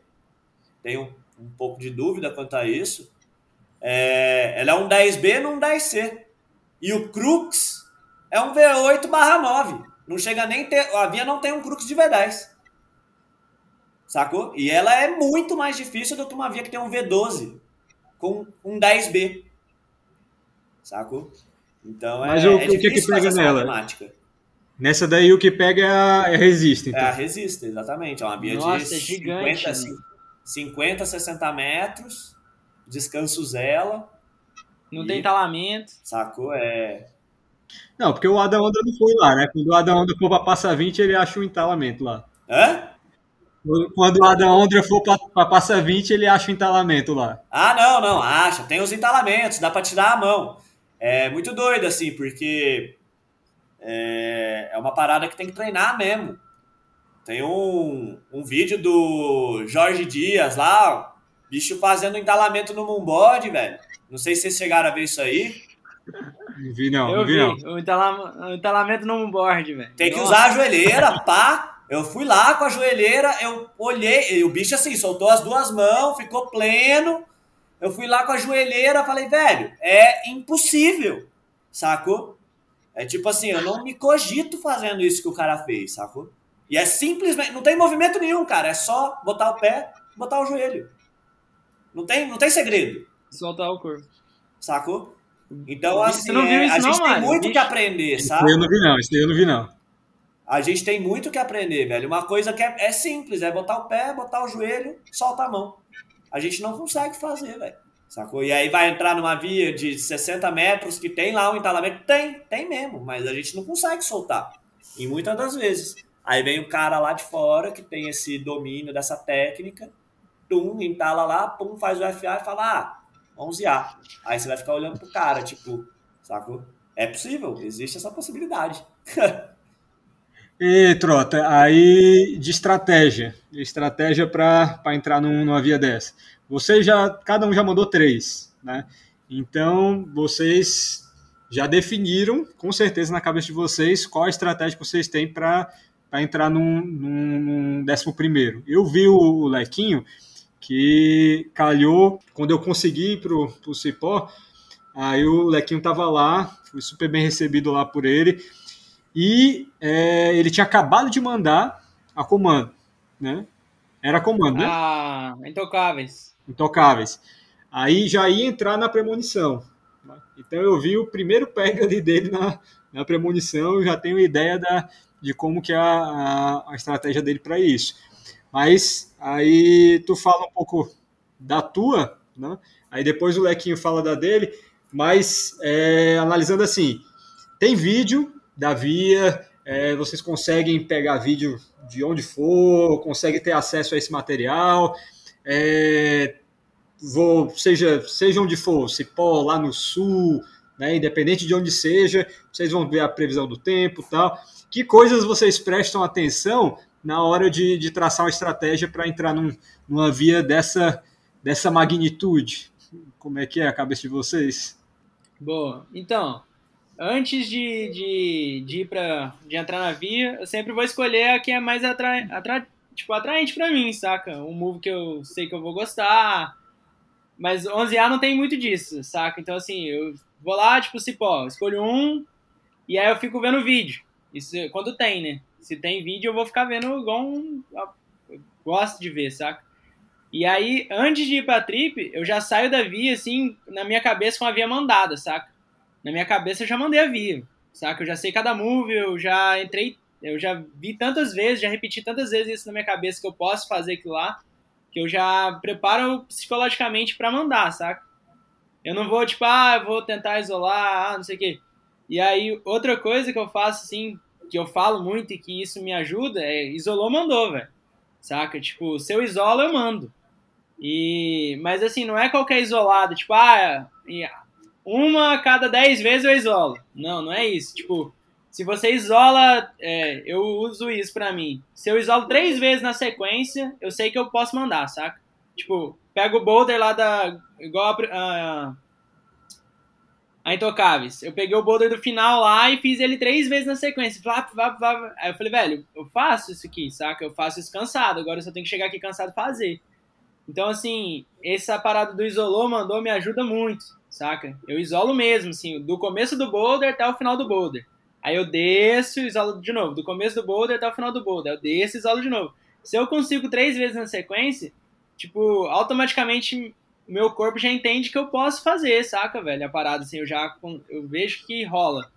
Tenho um pouco de dúvida quanto a isso. É, ela é um 10B num 10C. E o Crux é um V8 barra 9. Não chega nem ter. A Via não tem um Crux de V10. Sacou? E ela é muito mais difícil do que uma Via que tem um V12 com um 10B. Sacou? Então Mas é, o, é o que, que pega nela? Matemática. Nessa daí o que pega é a, é a Resista. Então. É a Resista, exatamente. É uma Via Nossa, de é gigante, 50, 50, 60 metros, descansos ela. Não e, tem talamento. Sacou? É. Não, porque o Adam Onda não foi lá, né? Quando o Adam Onda for pra Passa 20, ele acha um entalamento lá. Hã? Quando o Adam Ondra for pra, pra Passa 20, ele acha um entalamento lá. Ah, não, não, acha. Tem os entalamentos, dá pra tirar a mão. É muito doido, assim, porque é, é uma parada que tem que treinar mesmo. Tem um, um vídeo do Jorge Dias lá, bicho fazendo entalamento no Mumbode, velho. Não sei se vocês chegaram a ver isso aí. Não vi não, Eu não vi, vi não. O, o entalamento no Mumbode, velho. Tem que Nossa. usar a joelheira, pá. Eu fui lá com a joelheira, eu olhei, e o bicho assim, soltou as duas mãos, ficou pleno. Eu fui lá com a joelheira, falei, velho, é impossível, sacou? É tipo assim, eu não me cogito fazendo isso que o cara fez, sacou? E é simplesmente, não tem movimento nenhum, cara. É só botar o pé, botar o joelho. Não tem, não tem segredo. Soltar o corpo. Sacou? Então, assim, é, a gente tem muito que aprender, sabe? Isso eu não vi, não. Isso eu não vi, não. A gente tem muito que aprender, velho. Uma coisa que é, é simples, é botar o pé, botar o joelho, solta a mão. A gente não consegue fazer, velho. Sacou? E aí vai entrar numa via de 60 metros que tem lá um entalamento. Tem, tem mesmo, mas a gente não consegue soltar. E muitas das vezes. Aí vem o cara lá de fora que tem esse domínio dessa técnica, tum, entala lá, pum, faz o FA e fala, ah, 11A. Aí você vai ficar olhando pro cara, tipo, saco? É possível, existe essa possibilidade. e, Trota, aí de estratégia, de estratégia para entrar num, numa via dessa. Você já, cada um já mandou três, né? Então, vocês já definiram, com certeza, na cabeça de vocês, qual a estratégia que vocês têm para entrar num, num, num décimo primeiro. Eu vi o Lequinho, que calhou, quando eu consegui ir para o Cipó, aí o Lequinho estava lá, fui super bem recebido lá por ele, e é, ele tinha acabado de mandar a comando, né? Era comando, né? Ah, intocáveis. Intocáveis. Aí já ia entrar na premonição. Então eu vi o primeiro pega ali dele na, na premonição, já tenho ideia da, de como que é a, a, estratégia dele para isso. Mas aí tu fala um pouco da tua, né? Aí depois o Lequinho fala da dele, mas é, analisando assim, tem vídeo da Via, é, vocês conseguem pegar vídeo de onde for, conseguem ter acesso a esse material. É, vou, seja, seja onde for, Cipó, lá no sul, né, independente de onde seja, vocês vão ver a previsão do tempo tal. Que coisas vocês prestam atenção na hora de, de traçar uma estratégia para entrar num, numa via dessa, dessa magnitude? Como é que é a cabeça de vocês? Boa. Então, antes de, de, de ir para de entrar na via, eu sempre vou escolher a que é mais atra, atra, tipo, atraente para mim, saca? Um move que eu sei que eu vou gostar, mas 11A não tem muito disso, saca? Então, assim, eu vou lá, tipo, cipó, escolho um e aí eu fico vendo vídeo. Isso quando tem, né? Se tem vídeo, eu vou ficar vendo igual um. Gosto de ver, saca? E aí, antes de ir pra trip, eu já saio da via, assim, na minha cabeça com a via mandada, saca? Na minha cabeça eu já mandei a via, saca? Eu já sei cada move, eu já entrei, eu já vi tantas vezes, já repeti tantas vezes isso na minha cabeça que eu posso fazer aquilo lá que eu já preparo psicologicamente para mandar, saca? Eu não vou, tipo, ah, eu vou tentar isolar, ah, não sei o quê. E aí, outra coisa que eu faço, assim, que eu falo muito e que isso me ajuda é isolou, mandou, velho. Saca? Tipo, se eu isolo, eu mando. E, mas assim, não é qualquer isolado, tipo, ah, uma a cada dez vezes eu isolo. Não, não é isso. Tipo, se você isola, é, eu uso isso pra mim. Se eu isolo três vezes na sequência, eu sei que eu posso mandar, saca? Tipo, pego o boulder lá da. igual a. a, a Intocáveis. Eu peguei o boulder do final lá e fiz ele três vezes na sequência. Flap, flap, flap. Aí eu falei, velho, eu faço isso aqui, saca? Eu faço isso cansado. Agora eu só tenho que chegar aqui cansado e fazer. Então, assim, essa parada do isolou mandou me ajuda muito, saca? Eu isolo mesmo, assim, do começo do boulder até o final do boulder. Aí eu desço e isolo de novo. Do começo do boulder até o final do boulder. Eu desço e isolo de novo. Se eu consigo três vezes na sequência, tipo, automaticamente meu corpo já entende que eu posso fazer, saca, velho? A parada, assim, eu já eu vejo que rola.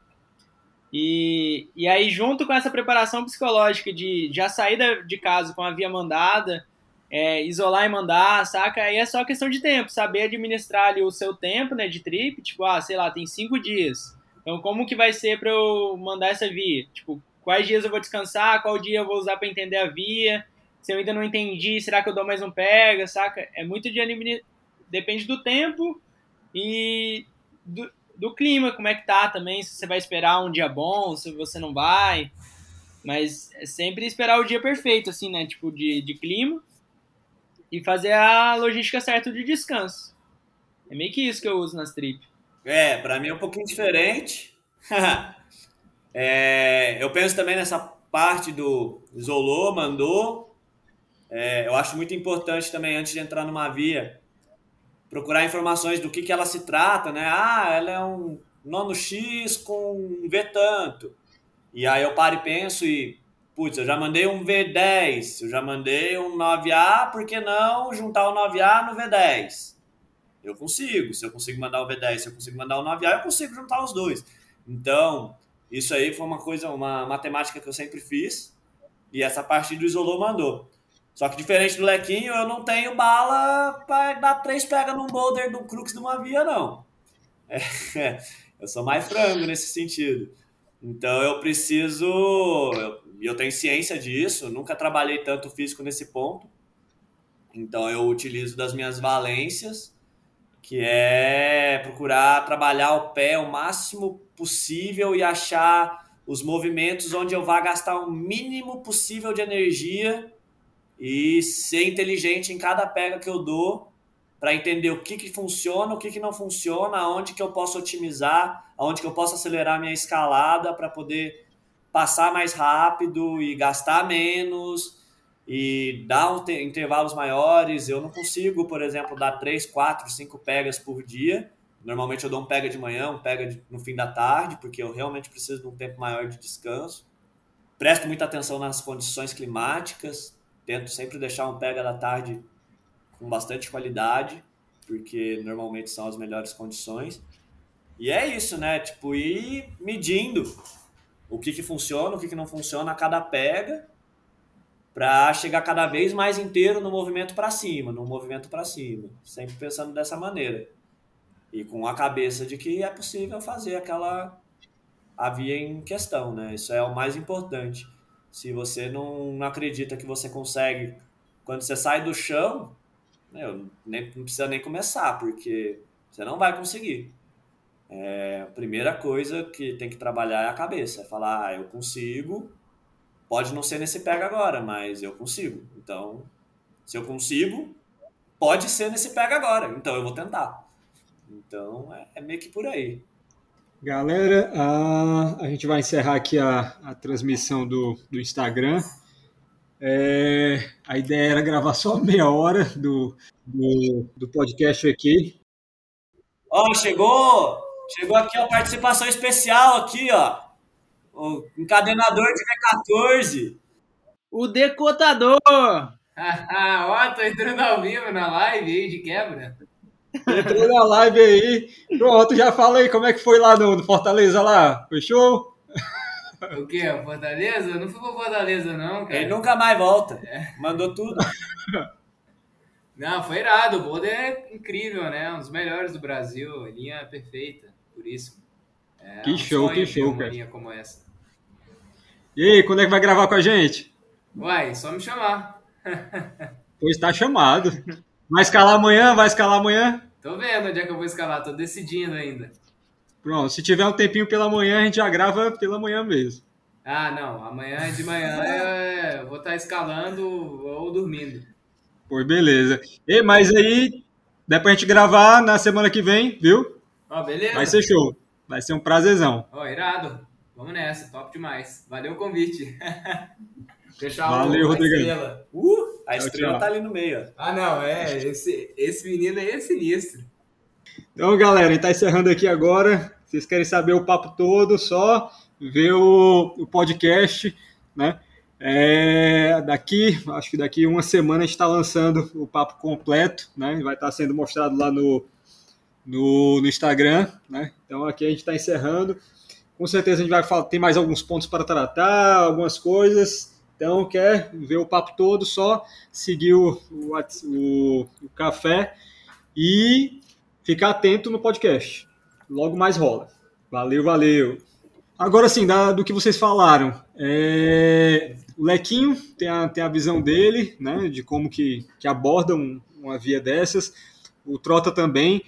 E, e aí, junto com essa preparação psicológica de já sair de casa com a via mandada, é, isolar e mandar, saca? Aí é só questão de tempo, saber administrar ali o seu tempo, né, de trip, tipo, ah, sei lá, tem cinco dias então, como que vai ser para eu mandar essa via? Tipo, quais dias eu vou descansar, qual dia eu vou usar para entender a via? Se eu ainda não entendi, será que eu dou mais um pega, saca? É muito de depende do tempo e do, do clima, como é que tá também, se você vai esperar um dia bom, se você não vai. Mas é sempre esperar o dia perfeito, assim, né? Tipo, de, de clima. E fazer a logística certa de descanso. É meio que isso que eu uso nas trips. É, para mim é um pouquinho diferente. é, eu penso também nessa parte do isolou, mandou. É, eu acho muito importante também, antes de entrar numa via, procurar informações do que, que ela se trata, né? Ah, ela é um nono X com um V tanto. E aí eu paro e penso e, putz, eu já mandei um V10, eu já mandei um 9A, por que não juntar o 9A no V10? Eu consigo. Se eu consigo mandar o V10, se eu consigo mandar o 9A, eu consigo juntar os dois. Então, isso aí foi uma coisa, uma matemática que eu sempre fiz. E essa parte do isolou mandou. Só que diferente do Lequinho, eu não tenho bala para dar três pega num boulder do crux de uma via, não. É, eu sou mais frango nesse sentido. Então eu preciso. E eu, tenho ciência disso, nunca trabalhei tanto físico nesse ponto. Então eu utilizo das minhas valências que é procurar trabalhar o pé o máximo possível e achar os movimentos onde eu vá gastar o mínimo possível de energia e ser inteligente em cada pega que eu dou para entender o que, que funciona, o que, que não funciona, aonde que eu posso otimizar, aonde que eu posso acelerar minha escalada para poder passar mais rápido e gastar menos e dar um intervalos maiores. Eu não consigo, por exemplo, dar 3, 4, 5 pegas por dia. Normalmente eu dou um pega de manhã, um pega no fim da tarde, porque eu realmente preciso de um tempo maior de descanso. Presto muita atenção nas condições climáticas, tento sempre deixar um pega da tarde com bastante qualidade, porque normalmente são as melhores condições. E é isso, né? Tipo, ir medindo o que, que funciona, o que, que não funciona a cada pega, para chegar cada vez mais inteiro no movimento para cima, no movimento para cima, sempre pensando dessa maneira. E com a cabeça de que é possível fazer aquela a via em questão, né? Isso é o mais importante. Se você não, acredita que você consegue, quando você sai do chão, né, nem, não precisa nem começar, porque você não vai conseguir. É, a primeira coisa que tem que trabalhar é a cabeça, é falar, ah, eu consigo, pode não ser nesse pega agora, mas eu consigo. Então, se eu consigo, pode ser nesse pega agora, então eu vou tentar. Então, é, é meio que por aí. Galera, a, a gente vai encerrar aqui a, a transmissão do, do Instagram. É, a ideia era gravar só meia hora do, do, do podcast aqui. Ó, oh, chegou, chegou aqui a participação especial aqui, ó. O encadenador de V14. O decotador. ó, tô entrando ao vivo na live aí de quebra. Entrou na live aí. Pronto, já fala aí como é que foi lá no, no Fortaleza lá. Fechou? O quê? Fortaleza? Eu não fui pra Fortaleza, não, cara. Ele nunca mais volta. É. Mandou tudo. Não, foi irado. O Boulder é incrível, né? Um dos melhores do Brasil. Linha perfeita, por isso. É que um show, que show, cara. linha como essa. E aí, quando é que vai gravar com a gente? Uai, só me chamar. pois tá chamado. Vai escalar amanhã? Vai escalar amanhã? Tô vendo onde é que eu vou escalar, tô decidindo ainda. Pronto, se tiver um tempinho pela manhã, a gente já grava pela manhã mesmo. Ah, não, amanhã de manhã eu vou estar tá escalando ou dormindo. Pois beleza. E, mas aí, dá pra gente gravar na semana que vem, viu? Ó, beleza. Vai ser show. Vai ser um prazerzão. Ó, irado. Vamos nessa, top demais. Valeu o convite. Fechar Valeu, Rodrigo. Uh! A estrela tchau. tá ali no meio. Ah, não, é. Esse, esse menino aí é sinistro. Então, galera, a gente tá encerrando aqui agora. Vocês querem saber o papo todo, só ver o, o podcast, né? É, daqui, acho que daqui uma semana a gente está lançando o papo completo, né? Vai estar tá sendo mostrado lá no, no, no Instagram, né? Então aqui a gente está encerrando. Com certeza a gente vai falar, tem mais alguns pontos para tratar, algumas coisas. Então, quer ver o papo todo, só seguir o, o, o, o café e ficar atento no podcast. Logo mais rola. Valeu, valeu. Agora sim, do que vocês falaram. É, o Lequinho tem a, tem a visão dele, né, de como que, que aborda um, uma via dessas. O Trota também.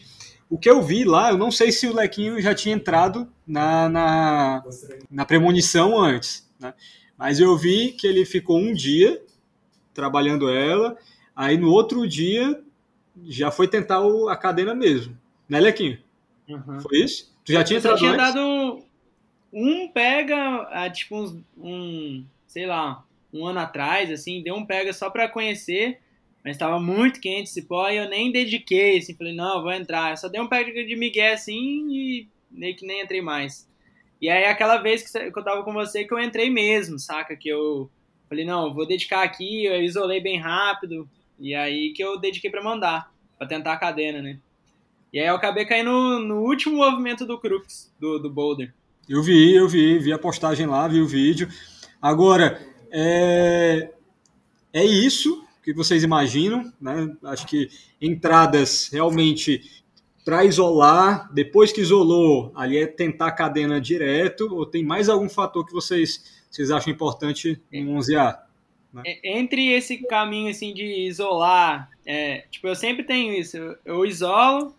O que eu vi lá, eu não sei se o Lequinho já tinha entrado na, na, na premonição antes, né? Mas eu vi que ele ficou um dia trabalhando ela, aí no outro dia já foi tentar o, a cadena mesmo. Né, Lequinho? Uhum. Foi isso? Tu já tinha entrado tinha antes? dado um pega, ah, tipo, um, um, sei lá, um ano atrás, assim, deu um pega só para conhecer, mas estava muito quente esse pó e eu nem dediquei, assim, falei, não, vou entrar. Eu só dei um pega de migué, assim, e meio que nem entrei mais. E aí aquela vez que eu tava com você que eu entrei mesmo, saca? Que eu falei, não, vou dedicar aqui, eu isolei bem rápido. E aí que eu dediquei para mandar, para tentar a cadena, né? E aí eu acabei caindo no, no último movimento do Crux, do, do Boulder. Eu vi, eu vi, vi a postagem lá, vi o vídeo. Agora, é, é isso que vocês imaginam, né? Acho que entradas realmente para isolar, depois que isolou, ali é tentar a cadena direto, ou tem mais algum fator que vocês, vocês acham importante no 11A? Né? É, entre esse caminho assim de isolar, é, tipo, eu sempre tenho isso, eu, eu, isolo,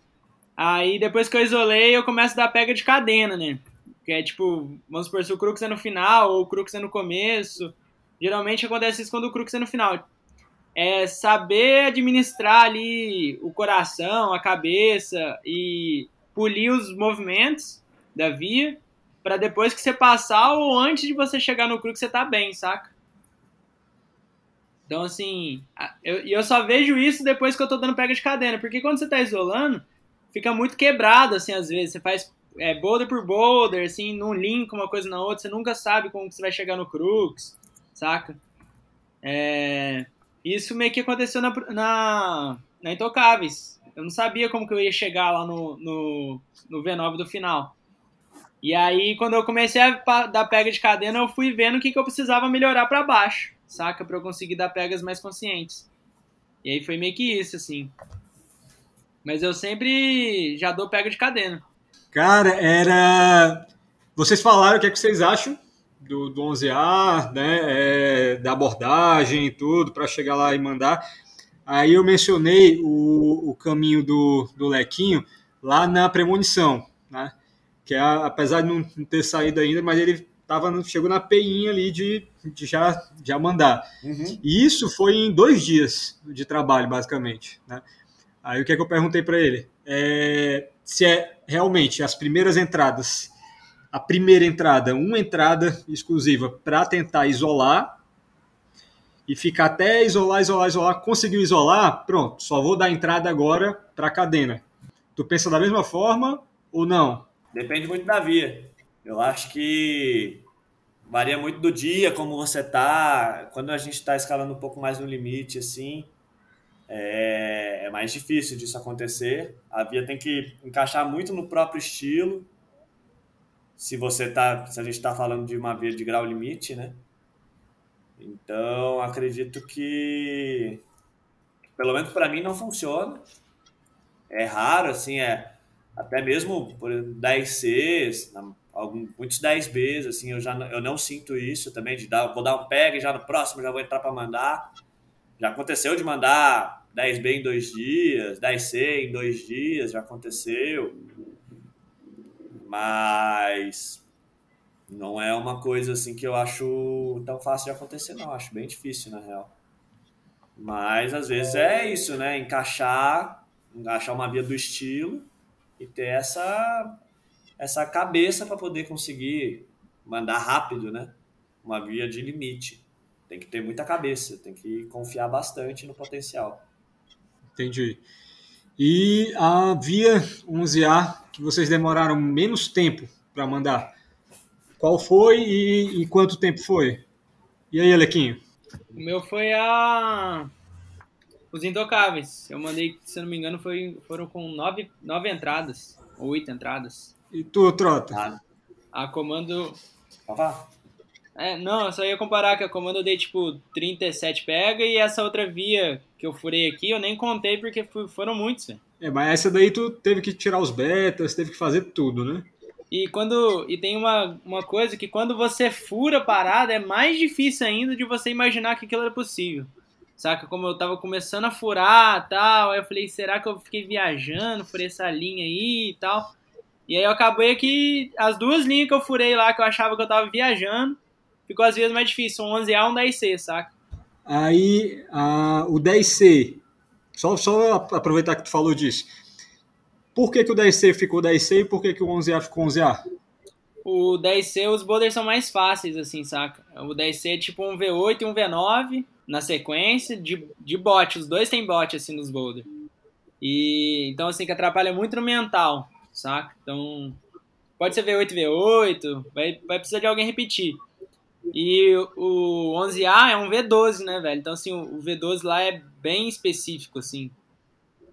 aí depois que eu isolei, eu começo a dar pega de cadena, né? Que é tipo, vamos supor, se o crux é no final ou o crux é no começo, geralmente acontece isso quando o crux é no final. É saber administrar ali o coração, a cabeça e polir os movimentos da via para depois que você passar ou antes de você chegar no cru que você tá bem, saca? Então, assim, eu, eu só vejo isso depois que eu tô dando pega de cadena, porque quando você tá isolando, fica muito quebrado, assim, às vezes. Você faz é, boulder por boulder, assim, não linka uma coisa na outra, você nunca sabe como você vai chegar no crux, saca? É, isso meio que aconteceu na, na, na Intocáveis. Eu não sabia como que eu ia chegar lá no, no, no V9 do final. E aí, quando eu comecei a dar pega de cadena, eu fui vendo o que, que eu precisava melhorar para baixo, saca? Para eu conseguir dar pegas mais conscientes. E aí foi meio que isso, assim. Mas eu sempre já dou pega de cadena. Cara, era. Vocês falaram o que, é que vocês acham do, do 11A, né? É, da abordagem e tudo, para chegar lá e mandar. Aí eu mencionei o, o caminho do, do Lequinho lá na premonição, né? Que é, apesar de não ter saído ainda, mas ele tava, chegou na peinha ali de, de já, já mandar. Uhum. E isso foi em dois dias de trabalho, basicamente, né? Aí o que é que eu perguntei para ele? É, se é realmente as primeiras entradas, a primeira entrada, uma entrada exclusiva para tentar isolar e ficar até isolar, isolar, isolar, conseguiu isolar, pronto, só vou dar entrada agora para a cadena. Tu pensa da mesma forma ou não? Depende muito da via. Eu acho que varia muito do dia, como você tá. Quando a gente está escalando um pouco mais no limite, assim, é, é, mais difícil disso acontecer. A via tem que encaixar muito no próprio estilo. Se você tá, se a gente está falando de uma via de grau limite, né? Então acredito que, pelo menos para mim, não funciona. É raro, assim, é até mesmo por 10Cs, algum, muitos 10Bs, assim, eu já eu não sinto isso também de dar, vou dar um peg e já no próximo já vou entrar para mandar. Já aconteceu de mandar 10B em dois dias, 10C em dois dias, já aconteceu. Mas não é uma coisa assim que eu acho tão fácil de acontecer, não. Acho bem difícil, na real. Mas às vezes é isso, né? Encaixar, encaixar uma via do estilo e ter essa, essa cabeça para poder conseguir mandar rápido, né? Uma via de limite. Tem que ter muita cabeça, tem que confiar bastante no potencial. Entendi. E a Via 11A, que vocês demoraram menos tempo para mandar, qual foi e, e, quanto tempo foi? E aí, Alequinho? O meu foi a. Os Intocáveis. Eu mandei, se não me engano, foi, foram com nove, nove entradas, ou oito entradas. E tu, Trota? A, a comando. Papá? É, não, eu só ia comparar que a comando eu dei tipo 37 pega e essa outra via que eu furei aqui eu nem contei porque foram muitos, velho. É, mas essa daí tu teve que tirar os betas, teve que fazer tudo, né? E quando e tem uma, uma coisa que quando você fura a parada é mais difícil ainda de você imaginar que aquilo era possível. Saca? Como eu tava começando a furar tal, aí eu falei, será que eu fiquei viajando, furei essa linha aí e tal. E aí eu acabei que as duas linhas que eu furei lá, que eu achava que eu tava viajando, ficou às vezes mais difícil, um 11A ou um 10C, saca? Aí a, o 10C, só, só aproveitar que tu falou disso. Por que, que o 10C ficou 10C e por que, que o 11A ficou 11A? O 10C, os boulders são mais fáceis, assim, saca? O 10C é tipo um V8 e um V9 na sequência de, de bot. Os dois têm bot, assim, nos boulders. E, então, assim, que atrapalha muito no mental, saca? Então, pode ser V8, V8, vai, vai precisar de alguém repetir. E o 11A é um V12, né, velho? Então, assim, o V12 lá é bem específico, assim.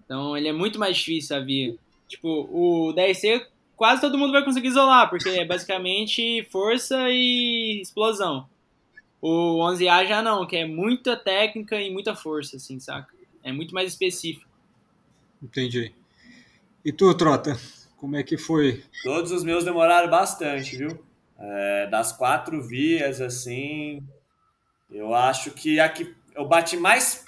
Então, ele é muito mais difícil a via. Tipo, o 10C quase todo mundo vai conseguir isolar, porque é basicamente força e explosão. O 11A já não, que é muita técnica e muita força, assim, saca? É muito mais específico. Entendi. E tu, Trota, como é que foi? Todos os meus demoraram bastante, viu? É, das quatro vias, assim, eu acho que a que eu bati mais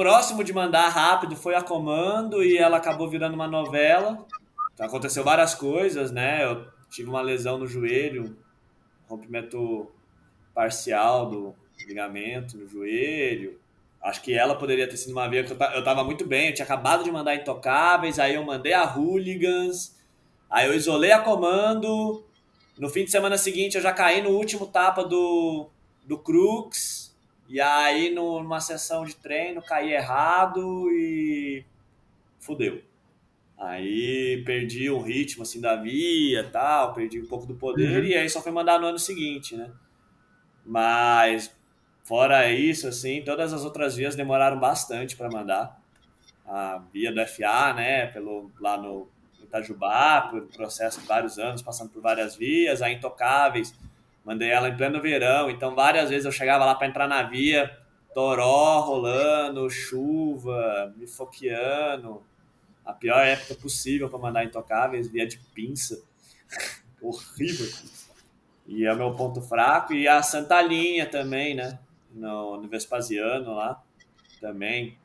próximo de mandar rápido foi a Comando e ela acabou virando uma novela. Então, aconteceu várias coisas, né? Eu tive uma lesão no joelho, rompimento parcial do ligamento no joelho. acho que ela poderia ter sido uma via que eu, eu tava muito bem, eu tinha acabado de mandar Intocáveis, aí eu mandei a Hooligans, aí eu isolei a Comando, no fim de semana seguinte eu já caí no último tapa do, do Crux, e aí numa sessão de treino caí errado e fudeu. Aí perdi o ritmo assim da via, tal, perdi um pouco do poder uhum. e aí só foi mandar no ano seguinte, né? Mas fora isso, assim, todas as outras vias demoraram bastante para mandar. A via do FA, né, pelo lá no Itajubá, por processo de vários anos, passando por várias vias, a Intocáveis, mandei ela em pleno verão, então várias vezes eu chegava lá para entrar na via, toró rolando, chuva, me foqueando, a pior época possível para mandar intocáveis, via de pinça. Horrível. E é o meu ponto fraco. E a Santa Linha também, né? No, no Vespasiano lá. Também.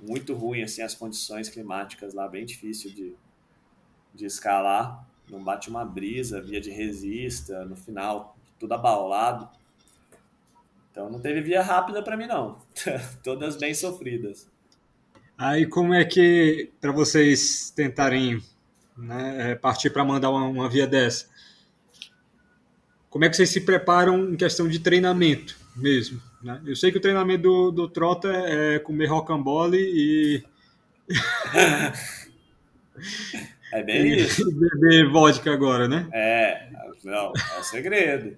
Muito ruim, assim, as condições climáticas lá. Bem difícil de, de escalar. Não bate uma brisa, via de resista. No final, tudo abaulado. Então não teve via rápida para mim, não. Todas bem sofridas. Aí como é que, para vocês tentarem né, é, partir para mandar uma, uma, via dessa, como é que vocês se preparam em questão de treinamento mesmo? Né? Eu sei que o treinamento do, do Trota é comer rocambole e... É bem isso. beber vodka agora, né? É, não, é o segredo.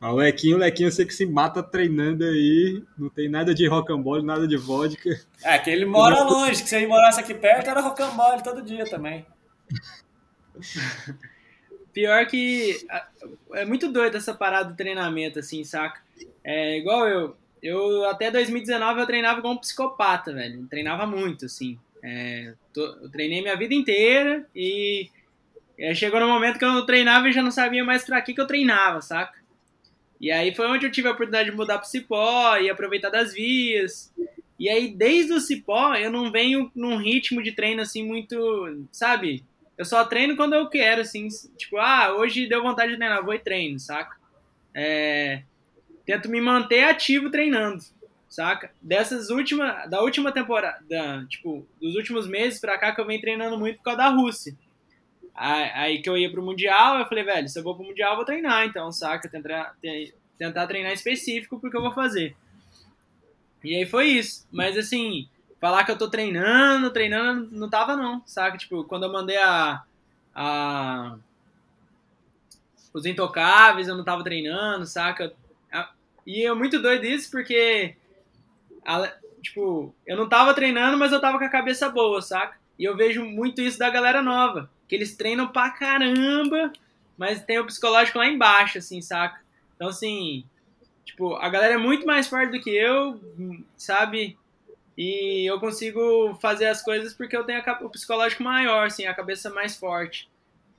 O Lequinho, o Lequinho eu sei que se mata treinando aí, não tem nada de rocambole, nada de vodka. É, que ele mora longe, que se ele morasse aqui perto era rocambole todo dia também. Pior que é muito doido essa parada do treinamento, assim, saca? É igual eu, eu até 2019 eu treinava como um psicopata, velho, eu treinava muito, assim. É, tô, eu treinei minha vida inteira e é, chegou no momento que eu treinava e já não sabia mais pra que, que eu treinava, saca? E aí foi onde eu tive a oportunidade de mudar pro Cipó e aproveitar das vias. E aí, desde o Cipó, eu não venho num ritmo de treino assim muito, sabe? Eu só treino quando eu quero, assim. Tipo, ah, hoje deu vontade de treinar, vou e treino, saca? É, tento me manter ativo treinando, saca? Dessas últimas, da última temporada, tipo, dos últimos meses pra cá que eu venho treinando muito por causa da Rússia. Aí que eu ia pro Mundial, eu falei, velho, se eu vou pro Mundial, eu vou treinar, então, saca? Tentar, tentar treinar específico porque eu vou fazer. E aí foi isso. Mas assim, falar que eu tô treinando, treinando, não tava não, saca? Tipo, quando eu mandei a. a os intocáveis, eu não tava treinando, saca? E é muito doido isso porque. Tipo, eu não tava treinando, mas eu tava com a cabeça boa, saca? E eu vejo muito isso da galera nova que eles treinam pra caramba, mas tem o psicológico lá embaixo, assim, saca? Então, assim, tipo, a galera é muito mais forte do que eu, sabe? E eu consigo fazer as coisas porque eu tenho o psicológico maior, assim, a cabeça mais forte.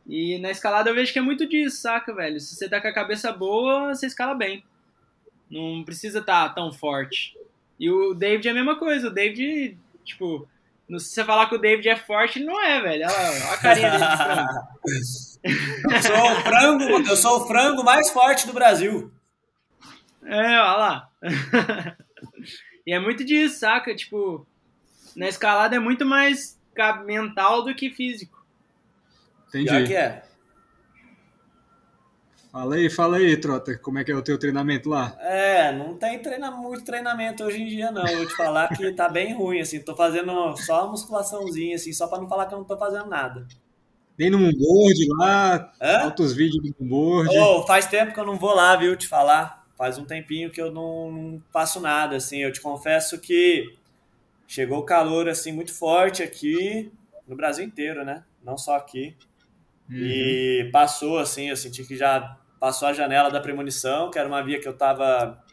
E na escalada eu vejo que é muito disso, saca, velho? Se você tá com a cabeça boa, você escala bem. Não precisa estar tá tão forte. E o David é a mesma coisa. O David, tipo, se você falar que o David é forte, ele não é, velho. Olha, olha a carinha dele eu, sou o frango. eu sou o frango mais forte do Brasil. É, olha lá. e é muito disso, saca? Tipo, na escalada é muito mais mental do que físico. Entendi. Pior que é. Fala aí, fala aí, Trota, como é que é o teu treinamento lá? É, não tem treina, muito treinamento hoje em dia, não. Vou te falar que tá bem ruim, assim. Tô fazendo só uma musculaçãozinha, assim, só para não falar que eu não tô fazendo nada. Nem no Moonboard lá, Hã? altos vídeos do Moonboard. Oh, faz tempo que eu não vou lá, viu, te falar. Faz um tempinho que eu não, não faço nada, assim. Eu te confesso que chegou o calor, assim, muito forte aqui, no Brasil inteiro, né? Não só aqui. Uhum. E passou, assim, eu senti que já passou a janela da premonição, que era uma via que eu estava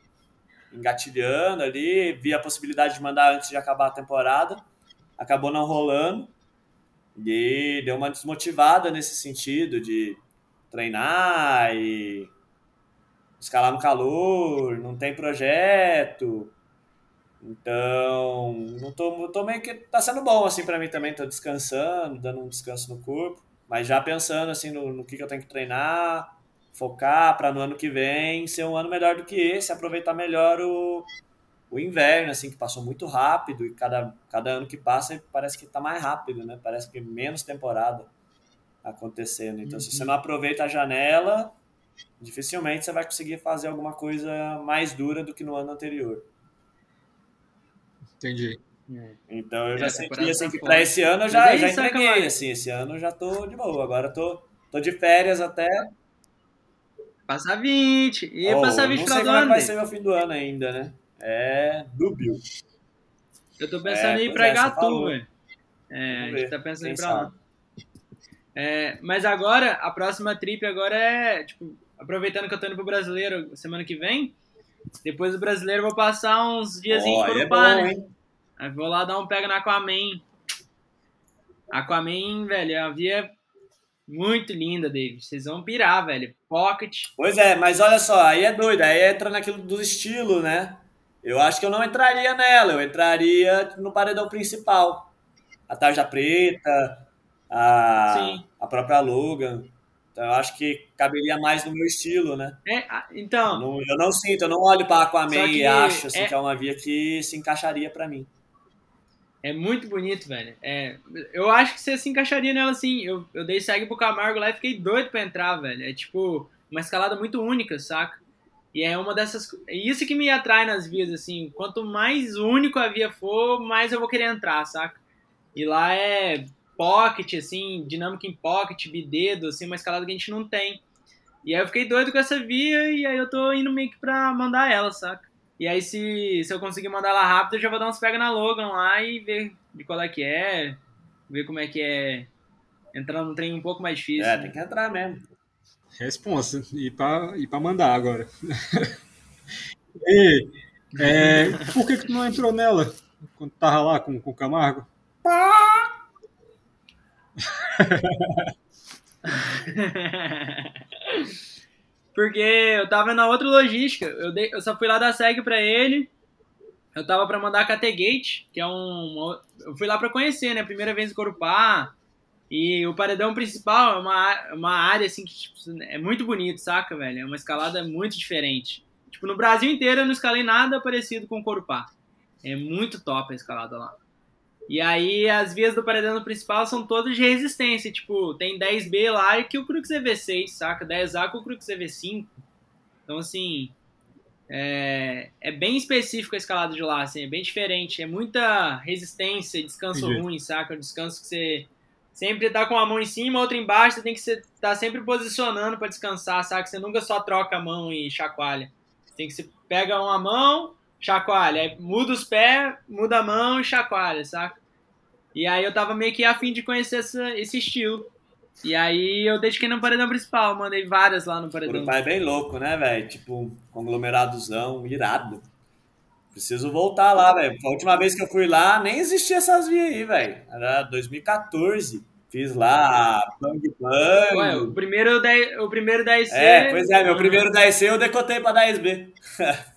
engatilhando ali, vi a possibilidade de mandar antes de acabar a temporada, acabou não rolando, e deu uma desmotivada nesse sentido de treinar e escalar no calor, não tem projeto. Então, não tô, tô meio que tá sendo bom assim para mim também, tô descansando, dando um descanso no corpo. Mas já pensando assim no, no que, que eu tenho que treinar, focar para no ano que vem ser um ano melhor do que esse, aproveitar melhor o, o inverno, assim, que passou muito rápido e cada, cada ano que passa parece que está mais rápido, né? Parece que menos temporada acontecendo. Então, uhum. se você não aproveita a janela, dificilmente você vai conseguir fazer alguma coisa mais dura do que no ano anterior. Entendi. Então eu já é, senti assim tá que para esse ano eu já, é já entreguei, assim, esse ano eu já tô de boa, agora tô, tô de férias até. Passar 20. E oh, passar 20 não sei como vai ser meu fim do ano ainda, né? É dúbio. Eu tô pensando é, em ir pra é, Gatu, velho. É, a gente tá pensando em ir pra lá. É, mas agora, a próxima trip agora é, tipo, aproveitando que eu tô indo pro brasileiro semana que vem, depois do brasileiro eu vou passar uns dias oh, em Corupá, é né? Hein? Aí vou lá dar um pega na Aquaman. Aquaman, velho, a via muito linda, David. Vocês vão pirar, velho. Pocket. Pois é, mas olha só, aí é doido. Aí entra naquilo do estilo, né? Eu acho que eu não entraria nela. Eu entraria no paredão principal. A Tarja Preta, a, a própria Logan. Então eu acho que caberia mais no meu estilo, né? É, então. Eu não, eu não sinto, eu não olho para Aquaman e acho assim, é... que é uma via que se encaixaria para mim. É muito bonito, velho. É, eu acho que você se encaixaria nela assim. Eu, eu dei segue pro Camargo lá e fiquei doido pra entrar, velho. É tipo uma escalada muito única, saca? E é uma dessas. É isso que me atrai nas vias, assim. Quanto mais único a via for, mais eu vou querer entrar, saca? E lá é pocket, assim, dinâmica em pocket, bidedo, assim, uma escalada que a gente não tem. E aí eu fiquei doido com essa via e aí eu tô indo meio que pra mandar ela, saca? E aí, se, se eu conseguir mandar ela rápido, eu já vou dar uns pega na Logan lá e ver de qual é que é, ver como é que é entrar num trem um pouco mais difícil. É, tem que entrar mesmo. Responsa, e pra, e pra mandar agora. e, é, por que, que tu não entrou nela quando tava lá com, com o Camargo? Porque eu tava na outra logística. Eu, dei, eu só fui lá dar segue pra ele. Eu tava pra mandar a Categate, que é um. Eu fui lá pra conhecer, né? Primeira vez em Corupá. E o paredão principal é uma, uma área assim que tipo, é muito bonito, saca, velho? É uma escalada muito diferente. Tipo, no Brasil inteiro eu não escalei nada parecido com Corupá. É muito top a escalada lá. E aí as vias do paredão principal são todas de resistência. Tipo, tem 10B lá e que o Crux EV6, saca? 10A com o Crux EV5. Então, assim, é, é, bem específico a escalada de lá, assim, é bem diferente. É muita resistência, descanso Entendi. ruim, saca? Um descanso que você sempre tá com a mão em cima, outra embaixo, você tem que estar tá sempre posicionando para descansar, saca? Você nunca só troca a mão e chacoalha. Você tem que você pega uma mão, chacoalha. Aí muda os pés, muda a mão e chacoalha, saca? E aí eu tava meio que afim de conhecer essa, esse estilo. E aí eu dediquei no paredão principal, mandei várias lá no paredão. O pai é bem louco, né, velho? Tipo, conglomeradozão, irado. Preciso voltar lá, velho. A última vez que eu fui lá, nem existia essas vias aí, velho. Era 2014. Fiz lá Bang Bang. Ué, o primeiro, 10, o primeiro 10C. É, pois é, meu primeiro 10C eu decotei pra 10B.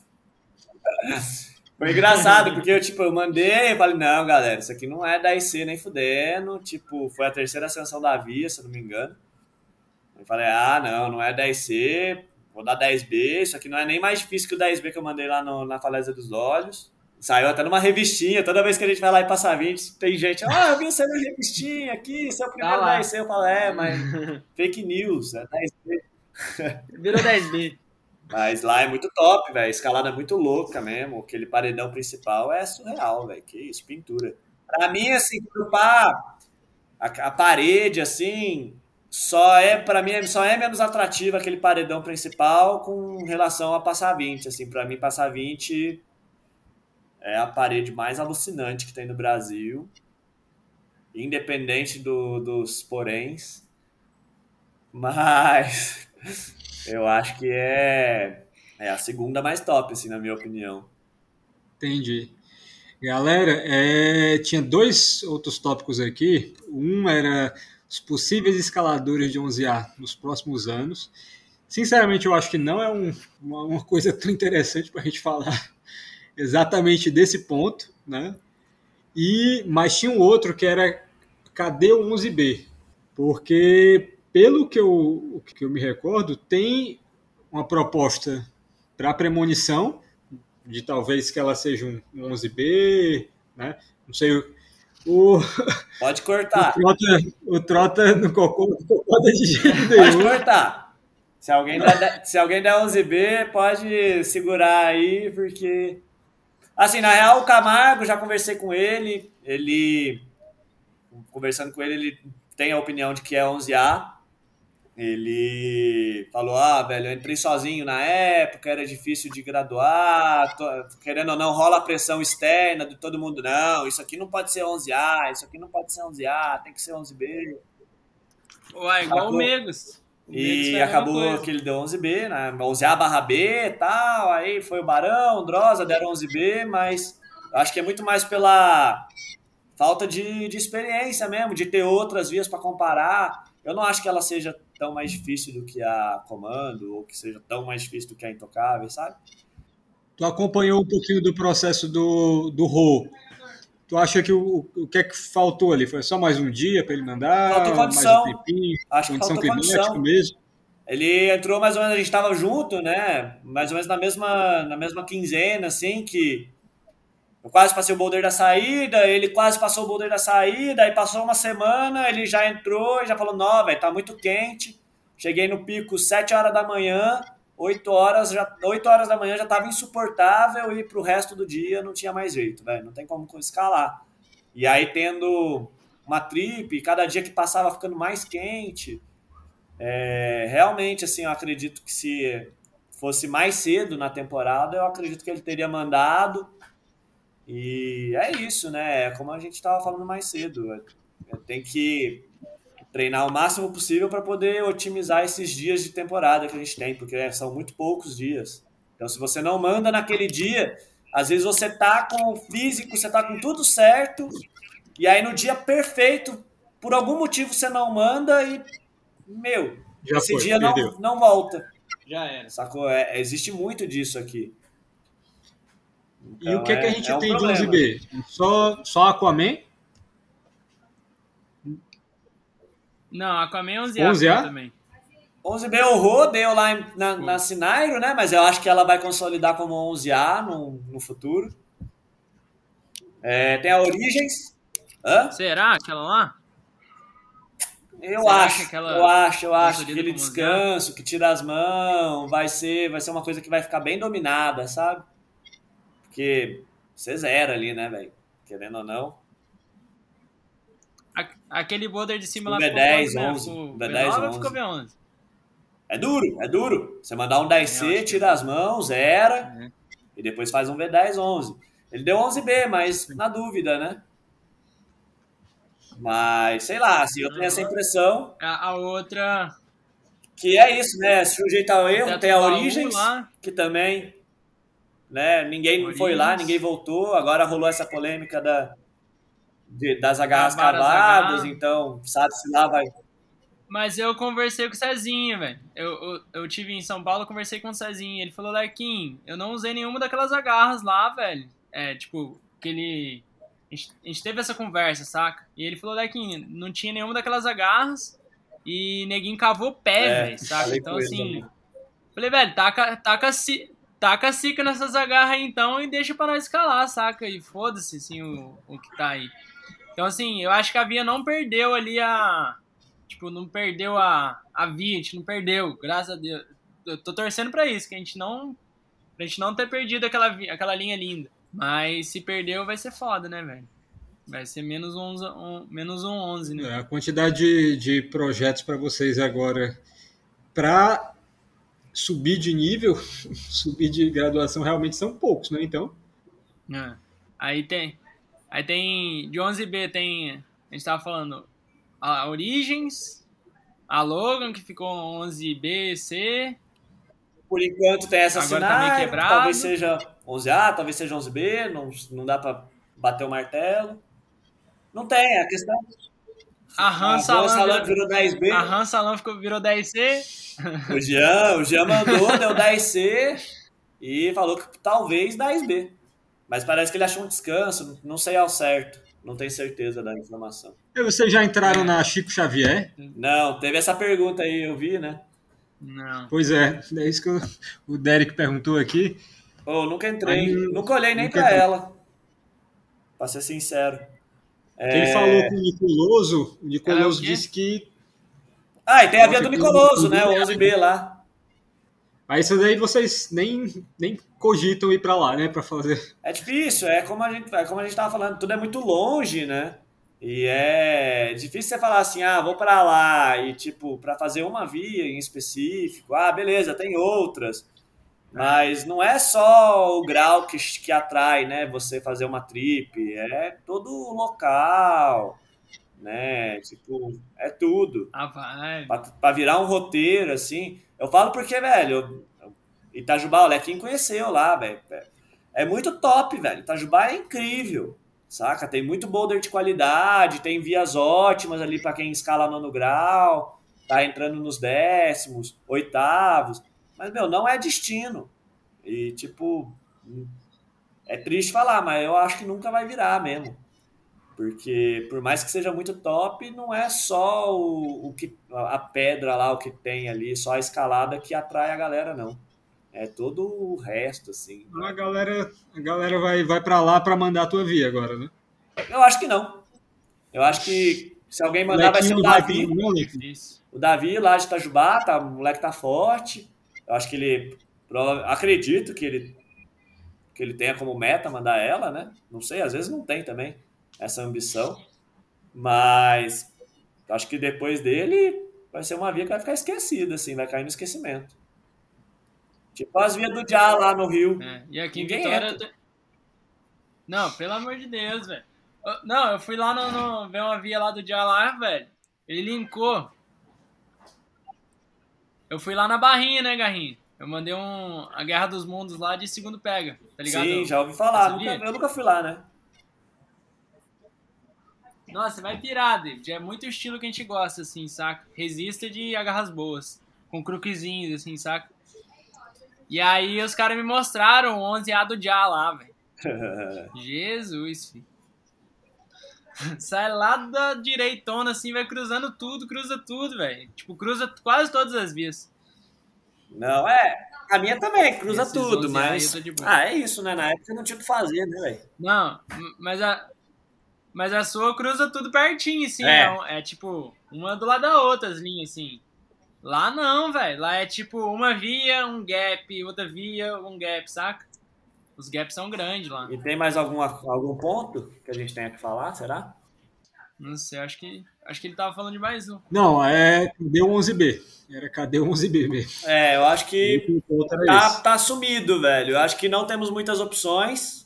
Foi engraçado, porque eu, tipo, eu mandei e falei, não, galera, isso aqui não é 10C nem fudendo. Tipo, foi a terceira ascensão da via, se eu não me engano. Eu falei, ah, não, não é 10C, vou dar 10B, isso aqui não é nem mais difícil que o 10B que eu mandei lá no, na Falésia dos Olhos. Saiu até numa revistinha, toda vez que a gente vai lá e passa 20, tem gente, ah, eu vi você na revistinha aqui, seu primeiro ah 10C. Eu falo, é, mas fake news, é 10B. Virou 10B. Mas lá é muito top, velho. Escalada é muito louca mesmo. Aquele paredão principal é surreal, velho. Que isso, pintura. Pra mim, assim, grupar a, a parede, assim, só é, para mim, só é menos atrativo aquele paredão principal com relação a passar 20. Assim, para mim, passar 20 é a parede mais alucinante que tem no Brasil. Independente do, dos poréns. Mas eu acho que é, é a segunda mais top, assim, na minha opinião. Entendi. Galera, é, tinha dois outros tópicos aqui. Um era os possíveis escaladores de 11A nos próximos anos. Sinceramente, eu acho que não é um, uma, uma, coisa tão interessante para a gente falar exatamente desse ponto, né? E, mas tinha um outro que era cadê o 11B? Porque pelo que eu, que eu me recordo, tem uma proposta para premonição de talvez que ela seja um, um 11B, né? Não sei o. Pode cortar. O Trota, o trota no cocô não concorda de jeito Pode nenhum. cortar. Se alguém, der, se alguém der 11B, pode segurar aí, porque. Assim, na real, o Camargo, já conversei com ele. Ele. Conversando com ele, ele tem a opinião de que é 11A. Ele falou: Ah, velho, eu entrei sozinho na época, era difícil de graduar, tô- querendo ou não, rola a pressão externa de todo mundo. Não, isso aqui não pode ser 11A, isso aqui não pode ser 11A, tem que ser 11B. Ué, igual Acabou. o Megos. O E acabou que ele deu 11B, né? 11A barra B e tal. Aí foi o Barão, Drosa, deram 11B, mas eu acho que é muito mais pela falta de, de experiência mesmo, de ter outras vias para comparar. Eu não acho que ela seja tão mais difícil do que a Comando, ou que seja tão mais difícil do que a Intocável, sabe? Tu acompanhou um pouquinho do processo do, do Rô. Tu acha que o, o que é que faltou ali? Foi só mais um dia para ele mandar? Faltou mais condição. um tempinho? Acho que condição faltou climática condição. mesmo? Ele entrou mais ou menos, a gente estava junto, né? Mais ou menos na mesma, na mesma quinzena, assim, que eu quase passei o boulder da saída, ele quase passou o boulder da saída, aí passou uma semana, ele já entrou e já falou, não, velho, tá muito quente. Cheguei no pico 7 horas da manhã, 8 horas, já, 8 horas da manhã já tava insuportável e pro resto do dia não tinha mais jeito, velho, não tem como escalar. E aí tendo uma trip, cada dia que passava ficando mais quente, é, realmente, assim, eu acredito que se fosse mais cedo na temporada, eu acredito que ele teria mandado. E é isso, né? É como a gente estava falando mais cedo. Tem que treinar o máximo possível para poder otimizar esses dias de temporada que a gente tem, porque são muito poucos dias. Então, se você não manda naquele dia, às vezes você tá com o físico, você tá com tudo certo, e aí no dia perfeito, por algum motivo você não manda e, meu, Já esse foi, dia não, não volta. Já era. Sacou? É, existe muito disso aqui. E o que, é que a Então, gente um tem de problema. 11B? Só, só Aquaman? Não, Aquaman é 11A, 11A? também. 11B o Rô deu lá na, na Sinairo, né? Mas eu acho que ela vai consolidar como 11A no, no futuro. É, tem a Origens. Hã? Será aquela lá? Eu Será acho, que aquela eu acho, eu acho que aquele descanso, que tira as mãos, vai ser, vai ser uma coisa que vai ficar bem dominada, sabe? Porque você zera ali, né, velho? Querendo ou não. Aquele boulder de cima lá B10, ficou quanto, né? 11, Ficou B10, B9 ou 11. ficou B11? É duro, é duro. Você mandar um Eu acho 10C, que tira as mãos, zera, É. e depois faz um V10, 11. Ele deu 11B, mas na dúvida, né? Mas, sei lá, assim, eu tenho essa impressão A, a outra. que é isso, né? Sujeito ao erro, tem a Origens, lá. que também, né? Ninguém foi lá, ninguém voltou. Agora rolou essa polêmica da, de- das agarras cavadas, então, sabe se lá vai... Mas eu conversei com o Cezinho, velho. Eu, eu, eu tive em São Paulo, conversei com o Cezinho. Ele falou, Larquinho, eu não usei nenhuma daquelas agarras lá, velho. É, tipo, que ele. A gente, a gente teve essa conversa, saca? E ele falou, Larquinho, não tinha nenhuma daquelas agarras. E neguinho cavou o pé, É, velho, saca? Então, assim. também. Falei, velho, taca, taca, taca a cica nessas agarras aí então e deixa pra nós escalar, saca? E foda-se, assim, o, o que tá aí. Então, assim, eu acho que a Via não perdeu ali a. Tipo, não perdeu a, a Via, a gente não perdeu, graças a Deus. Eu tô torcendo pra isso, que a gente não. Pra gente não ter perdido aquela, aquela linha linda. Mas se perdeu, vai ser foda, né, velho? Vai ser menos um, um, menos um 11, né? É, a quantidade de, de projetos para vocês agora para subir de nível, subir de graduação realmente são poucos, né? Então, É. Aí tem. Aí tem. De 11B tem. A gente tava falando. A Origins. A Logan, que ficou 11B, C. Por enquanto tem essa Agora tá meio quebrado. talvez seja 11A, talvez seja 11B, não, não dá pra bater o martelo. Não tem, a questão A Han. Salam virou- virou 10B, A Han Salam ficou, virou 10C. o Jean, o Jean mandou, deu 10C e falou que talvez 10B. Mas parece que ele achou um descanso, não sei ao certo, não tenho certeza da informação. e vocês já entraram na Chico Xavier? Não, teve essa pergunta aí, eu vi, né? Não. Pois é, é isso que eu- o Derek perguntou aqui. Oh, nunca entrei. Aí, nunca olhei nem nunca pra entrei. ela. Pra ser sincero. Quem É, falou com o Nicoloso, o é Nicoloso quê? disse que. Ah, e tem a via do Nicoloso, né? O tudo 11B lá. Aí isso daí vocês nem, nem cogitam ir pra lá, né? Pra fazer. É difícil, é como a gente, é como a gente tava falando, tudo é muito longe, né? E é difícil você falar assim, ah, vou pra lá e tipo, pra fazer uma via em específico, ah, beleza, tem outras. Mas não é só o grau que, que atrai, né? Você fazer uma trip, é todo o local, né? Tipo, é tudo. A vibe. Pra, pra virar um roteiro, assim. Eu falo porque, velho, Itajubá, o Lequinho conheceu lá, velho. É muito top, velho. Itajubá é incrível, saca? Tem muito boulder de qualidade, tem vias ótimas ali pra quem escala nono grau, tá entrando nos décimos, oitavos. Mas, meu, não é destino. E, tipo, é triste falar, mas eu acho que nunca vai virar mesmo. Porque por mais que seja muito top, não é só o, o que a pedra lá, o que tem ali, só a escalada que atrai a galera, não. É todo o resto, assim. A galera, a galera vai, vai pra lá pra mandar a tua via agora, né? Eu acho que não. Eu acho que se alguém mandar, vai ser o vai Davi. Difícil. O Davi lá de Itajubá, tá, o moleque tá forte. Eu acho que ele. Acredito que ele, que ele tenha como meta mandar ela, né? Não sei, às vezes não tem também essa ambição. Mas acho que depois dele vai ser uma via que vai ficar esquecida, assim, vai cair no esquecimento. Tipo as vias do Diá lá no Rio. É, E aqui Ninguém Vitória. entra. Não, pelo amor de Deus, velho. Não, eu fui lá no, no- ver uma via lá do dia lá, velho. Ele linkou. Eu fui lá na barrinha, né, Garrinho? Eu mandei um. A Guerra dos Mundos lá de segundo pega, tá ligado? Sim, já ouvi falar. Nunca- eu nunca fui lá, né? Nossa, vai pirar, David. É muito estilo que a gente gosta, assim, saca? Resista de agarras boas. Com cruquezinhos, assim, saca? E aí os caras me mostraram o 11A do Já lá, velho. Jesus, filho. Sai lá da direitona, assim, vai cruzando tudo, cruza tudo, velho. Tipo, cruza quase todas as vias. Não, é. A minha também, cruza Esses tudo, 11 aí mas. eu. Ah, é isso, né? Na época não tinha o que fazer, né, velho? Não, mas a. Mas a sua cruza tudo pertinho, assim. É. É, é tipo, uma do lado da outra, as linhas, assim. Lá não, velho. Lá é tipo uma via, um gap, outra via, um gap, saca? Os gaps são grandes lá. E tem mais alguma, algum ponto que a gente tenha que falar, será? Não sei, acho que. Acho que ele tava falando de mais um. Não, é cadê o 11B? Era cadê o 11B mesmo. É, eu acho que O outro era tá, tá sumido, velho. Eu acho que não temos muitas opções.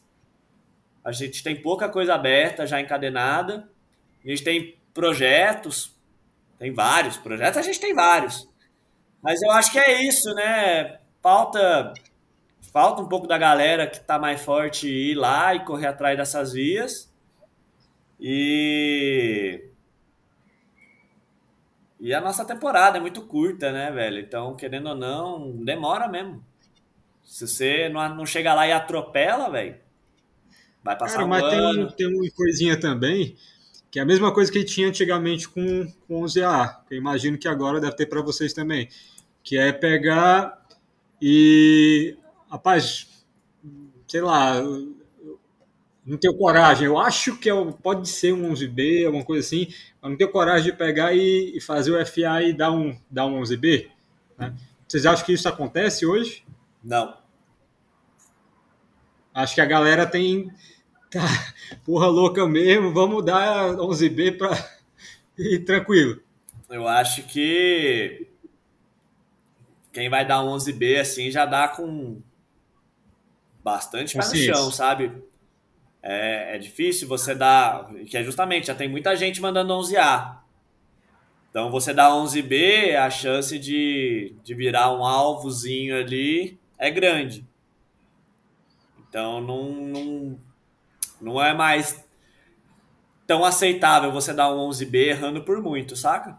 A gente tem pouca coisa aberta, já encadenada. A gente tem projetos, tem vários projetos, a gente tem vários. Mas eu acho que é isso, né? Falta, falta um pouco da galera que tá mais forte ir lá e correr atrás dessas vias. E. E a nossa temporada é muito curta, né, velho? Então, querendo ou não, demora mesmo. Se você não, não chega lá e atropela, velho, vai passar Cara, um mas tem, ano. tem uma coisinha também, que é a mesma coisa que tinha antigamente com, com 11A, que eu imagino que agora deve ter para vocês também, que é pegar e, rapaz, sei lá, não tenho coragem, eu acho que é, pode ser um 11B, alguma coisa assim, mas não tenho coragem de pegar e, e fazer o FA e dar um, dar um 11B, né? Vocês acham que isso acontece hoje? Não. Acho que a galera tem. Tá, porra louca mesmo, vamos dar 11B pra. E tranquilo. Eu acho que quem vai dar um 11B assim já dá com bastante pé no chão, sabe? É, é difícil você dar, que é justamente, já tem muita gente mandando 11A. Então você dá 11B, a chance de, de virar um alvozinho ali é grande. Então não, não, não é mais tão aceitável você dar um 11B errando por muito, saca?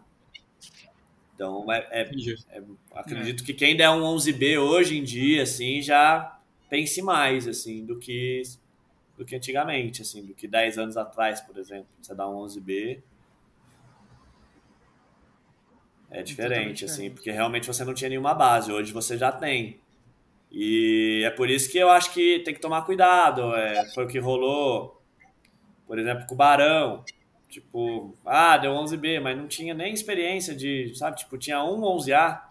Então é, é- é- acredito que quem der um 11B hoje em dia, assim, já pense mais, assim, do que do que antigamente, assim, do que 10 anos atrás, por exemplo. Você dá um 11B é diferente, assim, porque realmente você não tinha nenhuma base. Hoje você já tem. E é por isso que eu acho que tem que tomar cuidado. É, foi o que rolou, por exemplo, com o Barão. Tipo, ah, deu 11B, mas não tinha nem experiência de, sabe? Tipo, tinha um 11A,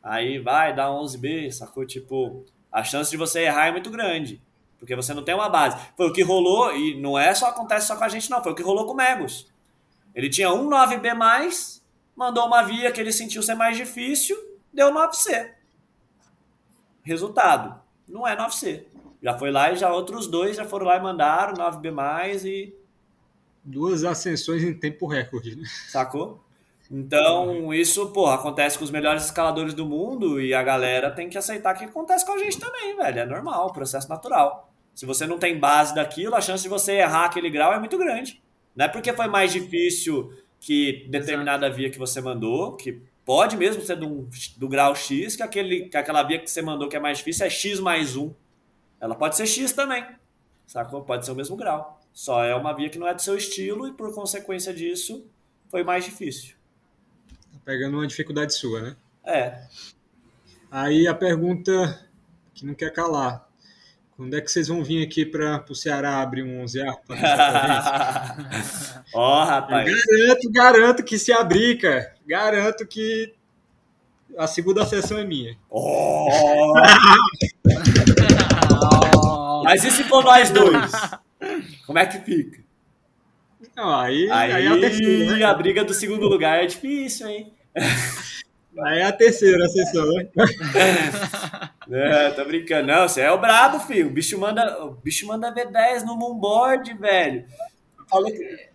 aí vai dar 11B, sacou? Tipo, a chance de você errar é muito grande, porque você não tem uma base. Foi o que rolou, e não é só acontece só com a gente, não, foi o que rolou com o Megos. Ele tinha um 9B, mandou uma via que ele sentiu ser mais difícil, deu 9C. Resultado, não é 9C. Já foi lá e já outros dois já foram lá e mandaram 9B, e duas ascensões em tempo recorde, né? Sacou? Então, isso, pô, acontece com os melhores escaladores do mundo e a galera tem que aceitar que acontece com a gente também, velho. É normal, processo natural. Se você não tem base daquilo, a chance de você errar aquele grau é muito grande. Não é porque foi mais difícil que determinada Exato. via que você mandou, que pode mesmo ser do, do grau X, que, aquele, que aquela via que você mandou que é mais difícil é X mais 1. Ela pode ser X também, sacou? Pode ser o mesmo grau. Só é uma via que não é do seu estilo e, por consequência disso, foi mais difícil. Pegando uma dificuldade sua, né? É. Aí a pergunta que não quer calar. Quando é que vocês vão vir aqui para o Ceará abrir um 11A? Ó, oh, rapaz. Eu garanto, garanto que se abrir, cara. Garanto que a segunda sessão é minha. Oh! Mas e se for nós dois? Como é que fica? Não, aí, aí, aí é a terceira. Né? A briga do segundo lugar é difícil, hein? Aí é a terceira sessão, né? É, tô brincando. Não, você é o brabo, filho. O bicho manda, o bicho manda V10 no moonboard, velho. Falou que...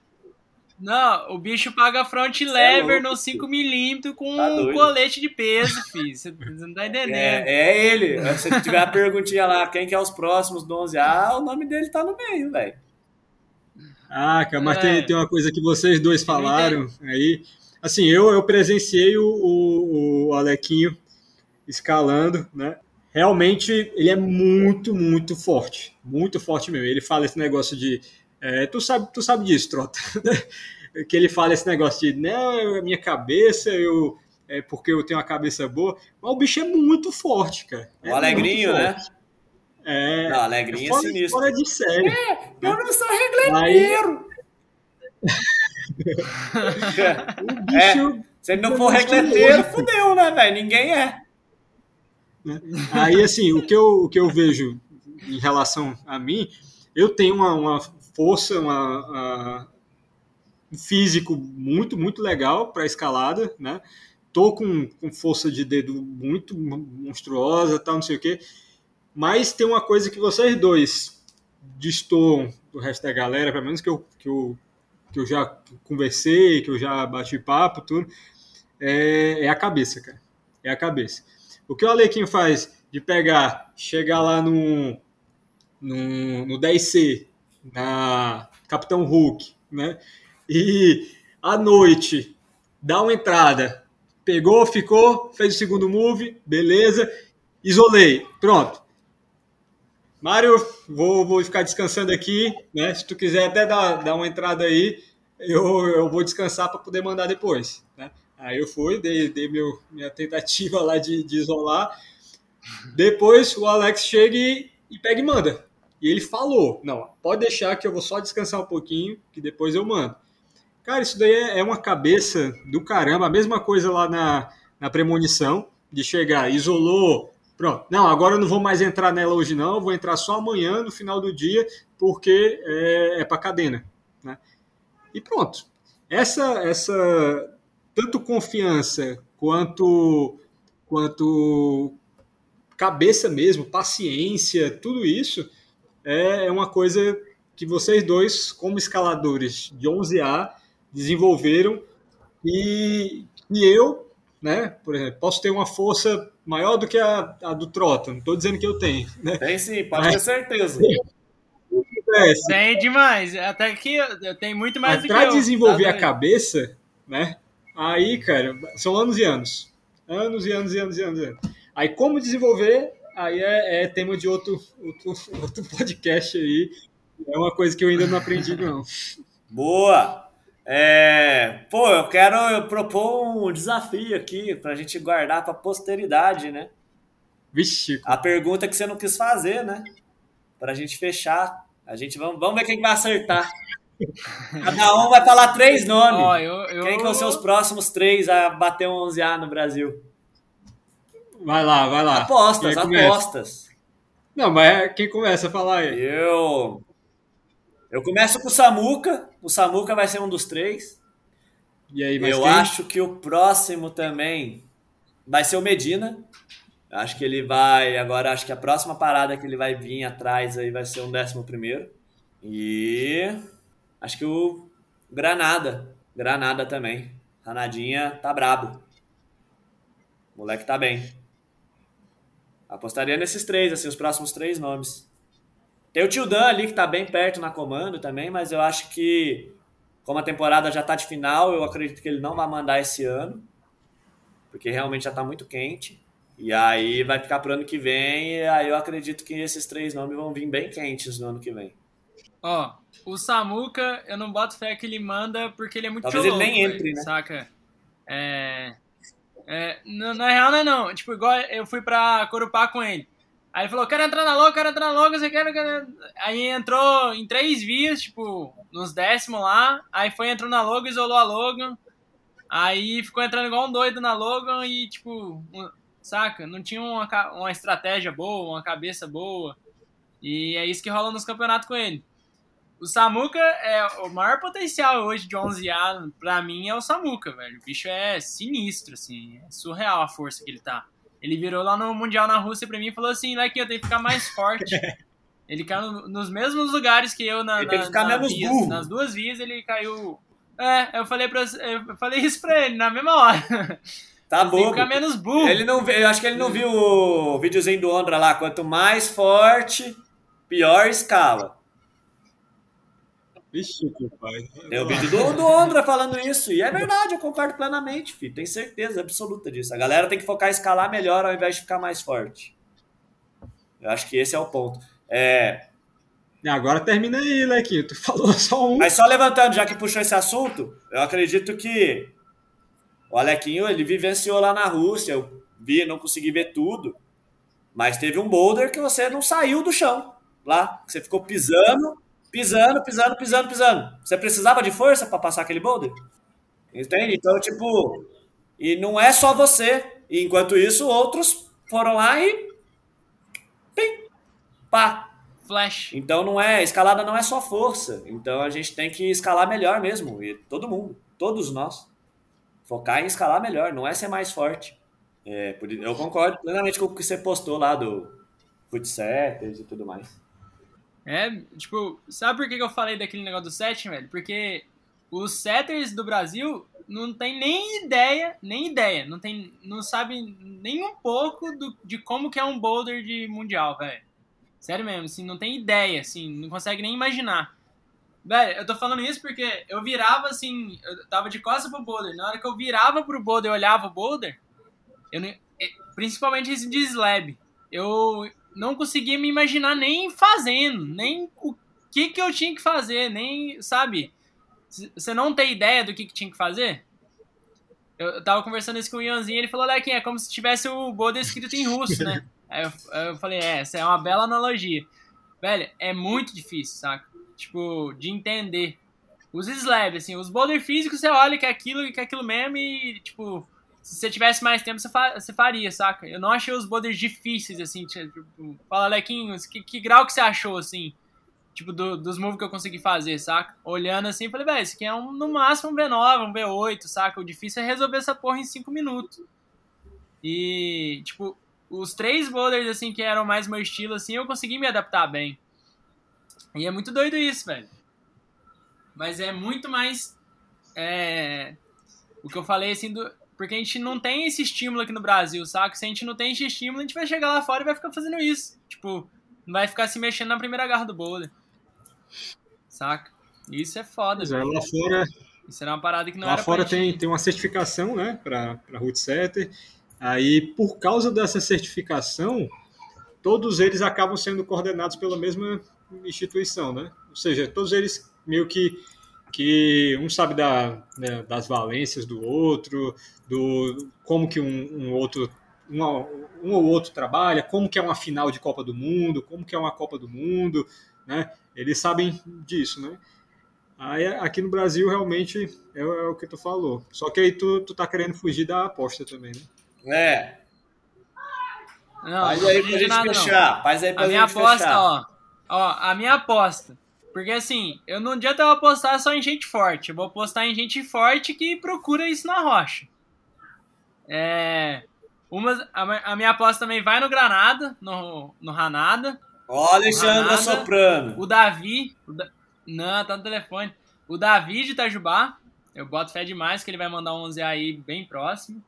Não, o bicho paga front é lever é no 5mm com tá um colete de peso, filho. Você não tá entendendo. É, é ele. Se tiver a perguntinha lá, quem que é os próximos do 11A, o nome dele tá no meio, velho. Ah, cara, mas é. tem, tem uma coisa que vocês dois falaram aí. Assim, eu, eu presenciei o, o, o Alequinho escalando, né? Realmente ele é muito, muito forte. Muito forte mesmo. Ele fala esse negócio de é, tu, sabe, tu sabe disso, Trota. que ele fala esse negócio de, não, a minha cabeça, eu, é porque eu tenho uma cabeça boa. Mas o bicho é muito forte, cara. É o alegrinho, né? É. Não, alegrinho é, fora, é sinistro. Fora de série. É, eu não sou regleteiro. o bicho. É, se ele não for regleteiro, fudeu, né, velho? Ninguém é. Né? Aí, assim, o que, eu, o que eu vejo em relação a mim, eu tenho uma, uma força, uma, um físico muito, muito legal para escalada, né? Tô com, com força de dedo muito monstruosa, tal, não sei o quê. Mas tem uma coisa que vocês dois destoam do resto da galera, pelo menos que eu, que eu, que eu já conversei, que eu já bati papo, tudo, é, é a cabeça, cara. É a cabeça. O que o Alequinho faz de pegar, chegar lá no, no, no 10C, na Capitão Hulk, né? E à noite dá uma entrada, pegou, ficou, fez o segundo move, beleza, isolei, pronto. Mário, vou, vou ficar descansando aqui, né? Se tu quiser até dar, dar uma entrada aí, eu, eu vou descansar para poder mandar depois, né? Aí eu fui, dei, dei meu, minha tentativa lá de, de isolar. Depois o Alex chega e, e pega e manda. E ele falou: não, pode deixar que eu vou só descansar um pouquinho, que depois eu mando. Cara, isso daí é, é uma cabeça do caramba. A mesma coisa lá na, na premonição, de chegar, isolou, pronto. Não, agora eu não vou mais entrar nela hoje, não. vou entrar só amanhã, no final do dia, porque é, é para cadena. Né? E pronto. Essa, essa tanto confiança quanto quanto cabeça mesmo, paciência, tudo isso é, é uma coisa que vocês dois, como escaladores de 11A, desenvolveram e, e eu, né, por exemplo, posso ter uma força maior do que a, a do Trota, não estou dizendo que eu tenho. Né? Tem sim, pode Mas, ter certeza. Tem demais, até que eu tenho muito mais Mas do que Para desenvolver tá a cabeça, né, aí, cara, são anos e anos. Anos e anos e anos e anos. E anos. Aí, como desenvolver aí é, é, tema de outro, outro, outro podcast aí. É uma coisa que eu ainda não aprendi, não. Boa! É, pô, eu quero propor um desafio aqui para a gente guardar para a posteridade, né? Vixe. A pergunta que você não quis fazer, né? Pra gente fechar. A gente vamos, vamos ver quem vai acertar. Cada um vai falar três nomes. Ó, eu, eu... Quem que vão ser os próximos três a bater um 11A no Brasil? Vai lá, vai lá. Apostas, apostas. Não, mas é quem começa a falar aí? Eu. Eu começo com o Samuca. O Samuca vai ser um dos três. E aí, Eu quem? acho que o próximo também vai ser o Medina. Acho que ele vai. Agora, acho que a próxima parada que ele vai vir atrás aí vai ser um décimo primeiro. E. Acho que o Granada. Granada também. Ranadinha tá brabo. O moleque tá bem. Apostaria nesses três, assim, os próximos três nomes. Tem o Tio Dan ali que tá bem perto na comando também, mas eu acho que, como a temporada já tá de final, eu acredito que ele não vai mandar esse ano, porque realmente já tá muito quente. E aí vai ficar pro ano que vem, e aí eu acredito que esses três nomes vão vir bem quentes no ano que vem. Ó, o Samuca, eu não boto fé que ele manda porque ele é muito Talvez ele louco, nem velho, entre, né? Saca? É. é na, na real, não é não. Tipo, igual eu fui pra Corupá com ele. Aí ele falou, quero entrar na logo, quero entrar na logo, você quer. Aí entrou em três vias, tipo, nos décimos lá. Aí foi, entrou na logo, isolou a logo. Aí ficou entrando igual um doido na logo e, tipo, um- saca? Não tinha uma, uma estratégia boa, uma cabeça boa. E é isso que rola nos campeonatos com ele. O Samuca é o maior potencial hoje de 11A, pra mim, é o Samuca, velho. O bicho é sinistro, assim. É surreal a força que ele tá. Ele virou lá no Mundial na Rússia pra mim e falou assim, Leque, eu tenho que ficar mais forte. ele caiu no- nos mesmos lugares que eu na, Ele tem que na- ficar na menos vias. burro. Nas duas vias ele caiu... É, eu falei, pra, eu falei isso pra ele na mesma hora. Tá Tem que bobo. ficar menos burro. Ele não, eu acho que ele não viu o videozinho do Ondra lá. Quanto mais forte, pior escala. Vixe, que pai. Tem o vídeo do, do Ondra falando isso. E é verdade, eu concordo plenamente, filho. Tenho certeza absoluta disso. A galera tem que focar em escalar melhor ao invés de ficar mais forte. Eu acho que esse é o ponto. É, Agora termina aí, Lequinho. Tu falou só um. mas só levantando, já que puxou esse assunto, eu acredito que o Alequinho, ele vivenciou lá na Rússia. Eu vi, não consegui ver tudo. Mas teve um boulder que você não saiu do chão. Lá, você ficou pisando, pisando, pisando, pisando, pisando. Você precisava de força para passar aquele boulder? Entende? Então, tipo, e não é só você. E enquanto isso, outros foram lá e. Pim! Pá! Flash. Então não é, escalada não é só força. Então a gente tem que escalar melhor mesmo. E todo mundo, todos nós. Focar em escalar melhor, não é ser mais forte. É, eu concordo plenamente com o que você postou lá do foot setters e tudo mais. É, tipo, sabe por que eu falei daquele negócio do setting, velho? Porque os setters do Brasil não tem nem ideia, nem ideia, não tem, não sabe nem um pouco do, de como que é um boulder de mundial, velho. Sério mesmo, assim, não tem ideia, assim, não consegue nem imaginar. Velho, eu tô falando isso porque eu virava assim, eu tava de costas pro boulder, na hora que eu virava pro boulder, eu olhava o boulder, eu é, principalmente esse de slab, eu não conseguia me imaginar nem fazendo, nem o que que eu tinha que fazer, nem, sabe? Você não tem ideia do que, que tinha que fazer? Eu, tava conversando isso com o Ianzinho, ele falou, Lequinha, é como se tivesse o Boulder escrito em russo, né? Aí eu, eu falei, é, essa é uma bela analogia. Velho, é muito difícil, saca? Tipo, de entender. Os slabs, assim, os boulder físicos, você olha que é aquilo que é aquilo mesmo e, tipo, se você tivesse mais tempo, você, fa- você faria, saca? Eu não achei os boulders difíceis, assim, tipo, fala, Lequinho, que, que grau que você achou, assim, tipo, do- dos moves que eu consegui fazer, saca? Olhando assim, falei, velho, isso aqui é um, no máximo um V9, um V8, saca? O difícil é resolver essa porra em 5 minutos. E, tipo, os três boulders, assim, que eram mais meu estilo, assim, eu consegui me adaptar bem. E é muito doido isso, velho. Mas é muito mais. É, o que eu falei, assim, do, porque a gente não tem esse estímulo aqui no Brasil, saca? Se a gente não tem esse estímulo, a gente vai chegar lá fora e vai ficar fazendo isso. Tipo, não vai ficar se mexendo na primeira garra do boulder. Saca? Isso é foda, é, velho. lá fora, Isso era uma parada que não lá era fora pra tem, tem uma certificação, né, para root setter. Aí, por causa dessa certificação, todos eles acabam sendo coordenados pela mesma instituição, né? Ou seja, todos eles meio que que um sabe da, né, das valências do outro, do como que um, um outro uma- um ou outro trabalha, como que é uma final de Copa do Mundo, como que é uma Copa do Mundo, né? Eles sabem disso, né? Aí aqui no Brasil realmente é, é, o que tu falou. Só que aí tu, tu tá querendo fugir da aposta também, né? É. Não, Faz não aí pra gente nada, não. fechar. Faz aí pra A minha gente aposta, fechar. ó. Ó, a minha aposta. Porque assim, eu não adianta eu apostar só em gente forte. Eu vou apostar em gente forte que procura isso na rocha. É. Uma, a, a minha aposta também vai no Granada, no, no Ranada. Ó, Alexandra Nada. Soprano. O Davi. o Da- Não, tá no telefone. O Davi de Itajubá. Eu boto fé demais que ele vai mandar um 11 aí bem próximo.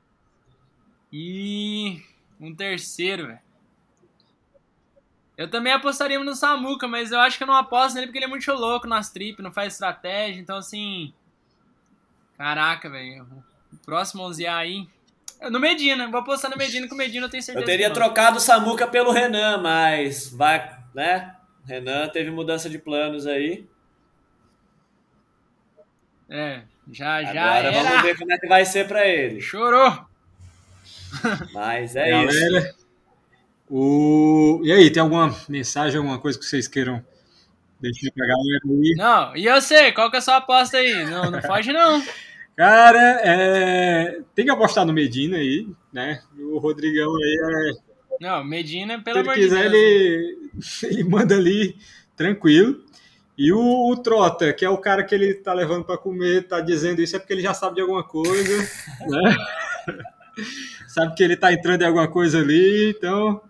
E. Um terceiro, velho. Eu também apostaria no Samuca, mas eu acho que eu não aposto nele porque ele é muito louco nas trip, não faz estratégia. Então, assim. Caraca, velho. O próximo 11 aí. No Medina, vou apostar no Medina, que o Medina eu tenho certeza. Eu teria trocado o Samuca pelo Renan, mas vai, né? O Renan teve mudança de planos aí. É, já, já Agora era. vamos ver como é que vai ser pra ele. Chorou. Mas é isso. O... e aí, tem alguma mensagem, alguma coisa que vocês queiram deixar pra galera aí? Não, e eu sei, qual que é a sua aposta aí? Não, não foge não. Cara, é, tem que apostar no Medina aí, né? O Rodrigão aí, é... Não, Medina, se pelo ele amor de quiser, Deus. ele... ele manda ali tranquilo. E o, o Trota, que é o cara que ele tá levando pra comer, tá dizendo isso é porque ele já sabe de alguma coisa, né? sabe que ele tá entrando em alguma coisa ali, então,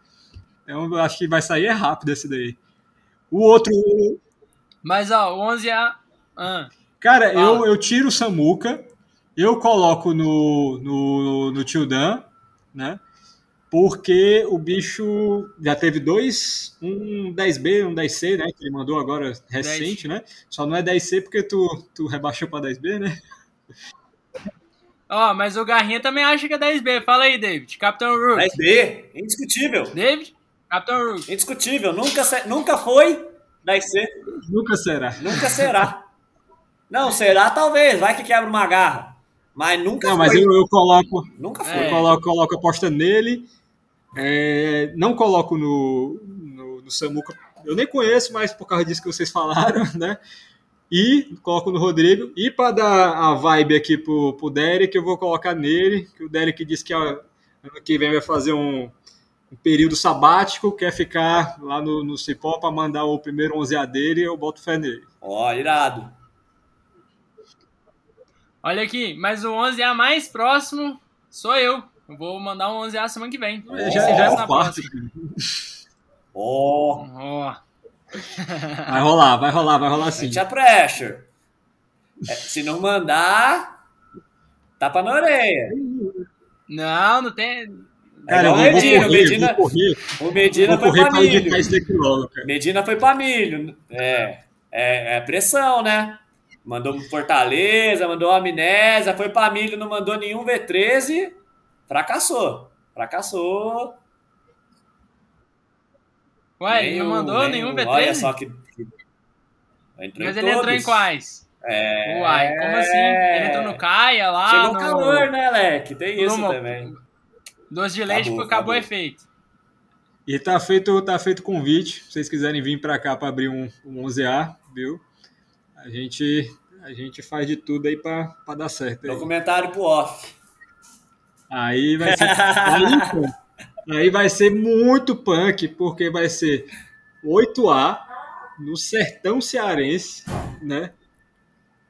então eu acho que vai sair é rápido esse daí. O outro, Mas, ó, o 11 é... Ah, cara, eu, Fala. eu tiro o Samuca, eu coloco no, no, no Tio Dan, né? Porque o bicho já teve dois, um 10B, um 10C, né? Que ele mandou agora recente, né? Só não é 10C porque tu, tu rebaixou pra 10B, né? Ó, mas o Garrinha também acha que é 10B. Fala aí, David. Capitão Rook. 10B, indiscutível. David? Capitão Rook. Indiscutível. Nunca, se- nunca foi 10C, Nunca será. nunca será. Não, será talvez. Vai que quebra uma garra. Mas nunca Não, foi. mas eu, eu coloco, Nunca foi. É. eu coloco, coloco aposta nele. É, não coloco no, no, no Samuca. Eu nem conheço, mas por causa disso que vocês falaram, né? E coloco no Rodrigo. E para dar a vibe aqui pro, pro Derek, eu vou colocar nele. Que o Derek disse que ano que vem vai fazer um, um período sabático, quer ficar lá no, no Cipó para mandar o primeiro 11A dele. Eu boto fé nele. Ó, irado. Olha aqui, mas o 11 a mais próximo sou eu. Eu vou mandar um 11 a semana que vem. já, já é o quarto. Ó, Ó. Vai rolar, vai rolar, vai rolar sim. sente a pressure. É, se não mandar, tapa na orelha. Não, não tem... Cara, eu igual vou, Medina, correr, o Medina- vou correr, O Medina vou foi correr pra para milho. logo, cara. Medina foi pra milho. É, é, é pressão, né? Mandou Fortaleza, mandou Amnésia, foi pra milho, não mandou nenhum V13. Fracassou. Fracassou. Ué, ele não mandou nenhum V13? Olha só que. Mas ele entrou em todos. quais? É... Uai, como assim? Ele entrou no Caia lá, Chegou o no... calor, né, Leque? Tem isso no- também. Doce de leite, Acabou, porque acabou o acabou. efeito. E tá feito, tá feito o convite. Se vocês quiserem vir para cá para abrir um, um 11A, viu? A gente, a gente faz de tudo aí para dar certo. Aí. Documentário pro off. Aí vai ser. aí, aí vai ser muito punk, porque vai ser 8A no sertão cearense, né?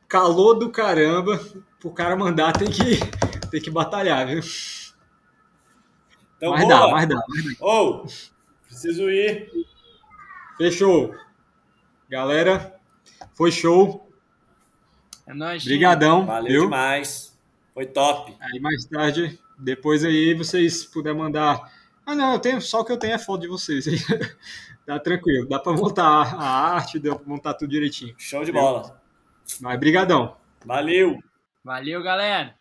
Calor do caramba. Pro cara mandar tem que, tem que batalhar, viu? Então, Mas dá, mas dá. Ô, preciso ir. Fechou. Galera, foi show. É nóis, Obrigadão, Valeu viu? demais. Foi top. Aí mais tarde, depois aí vocês puderem mandar. Ah, não, eu tenho só o que eu tenho é foto de vocês. aí. tá tranquilo, dá para montar a arte, dá para montar tudo direitinho. Show de bola. Mas brigadão. Valeu. Valeu, galera.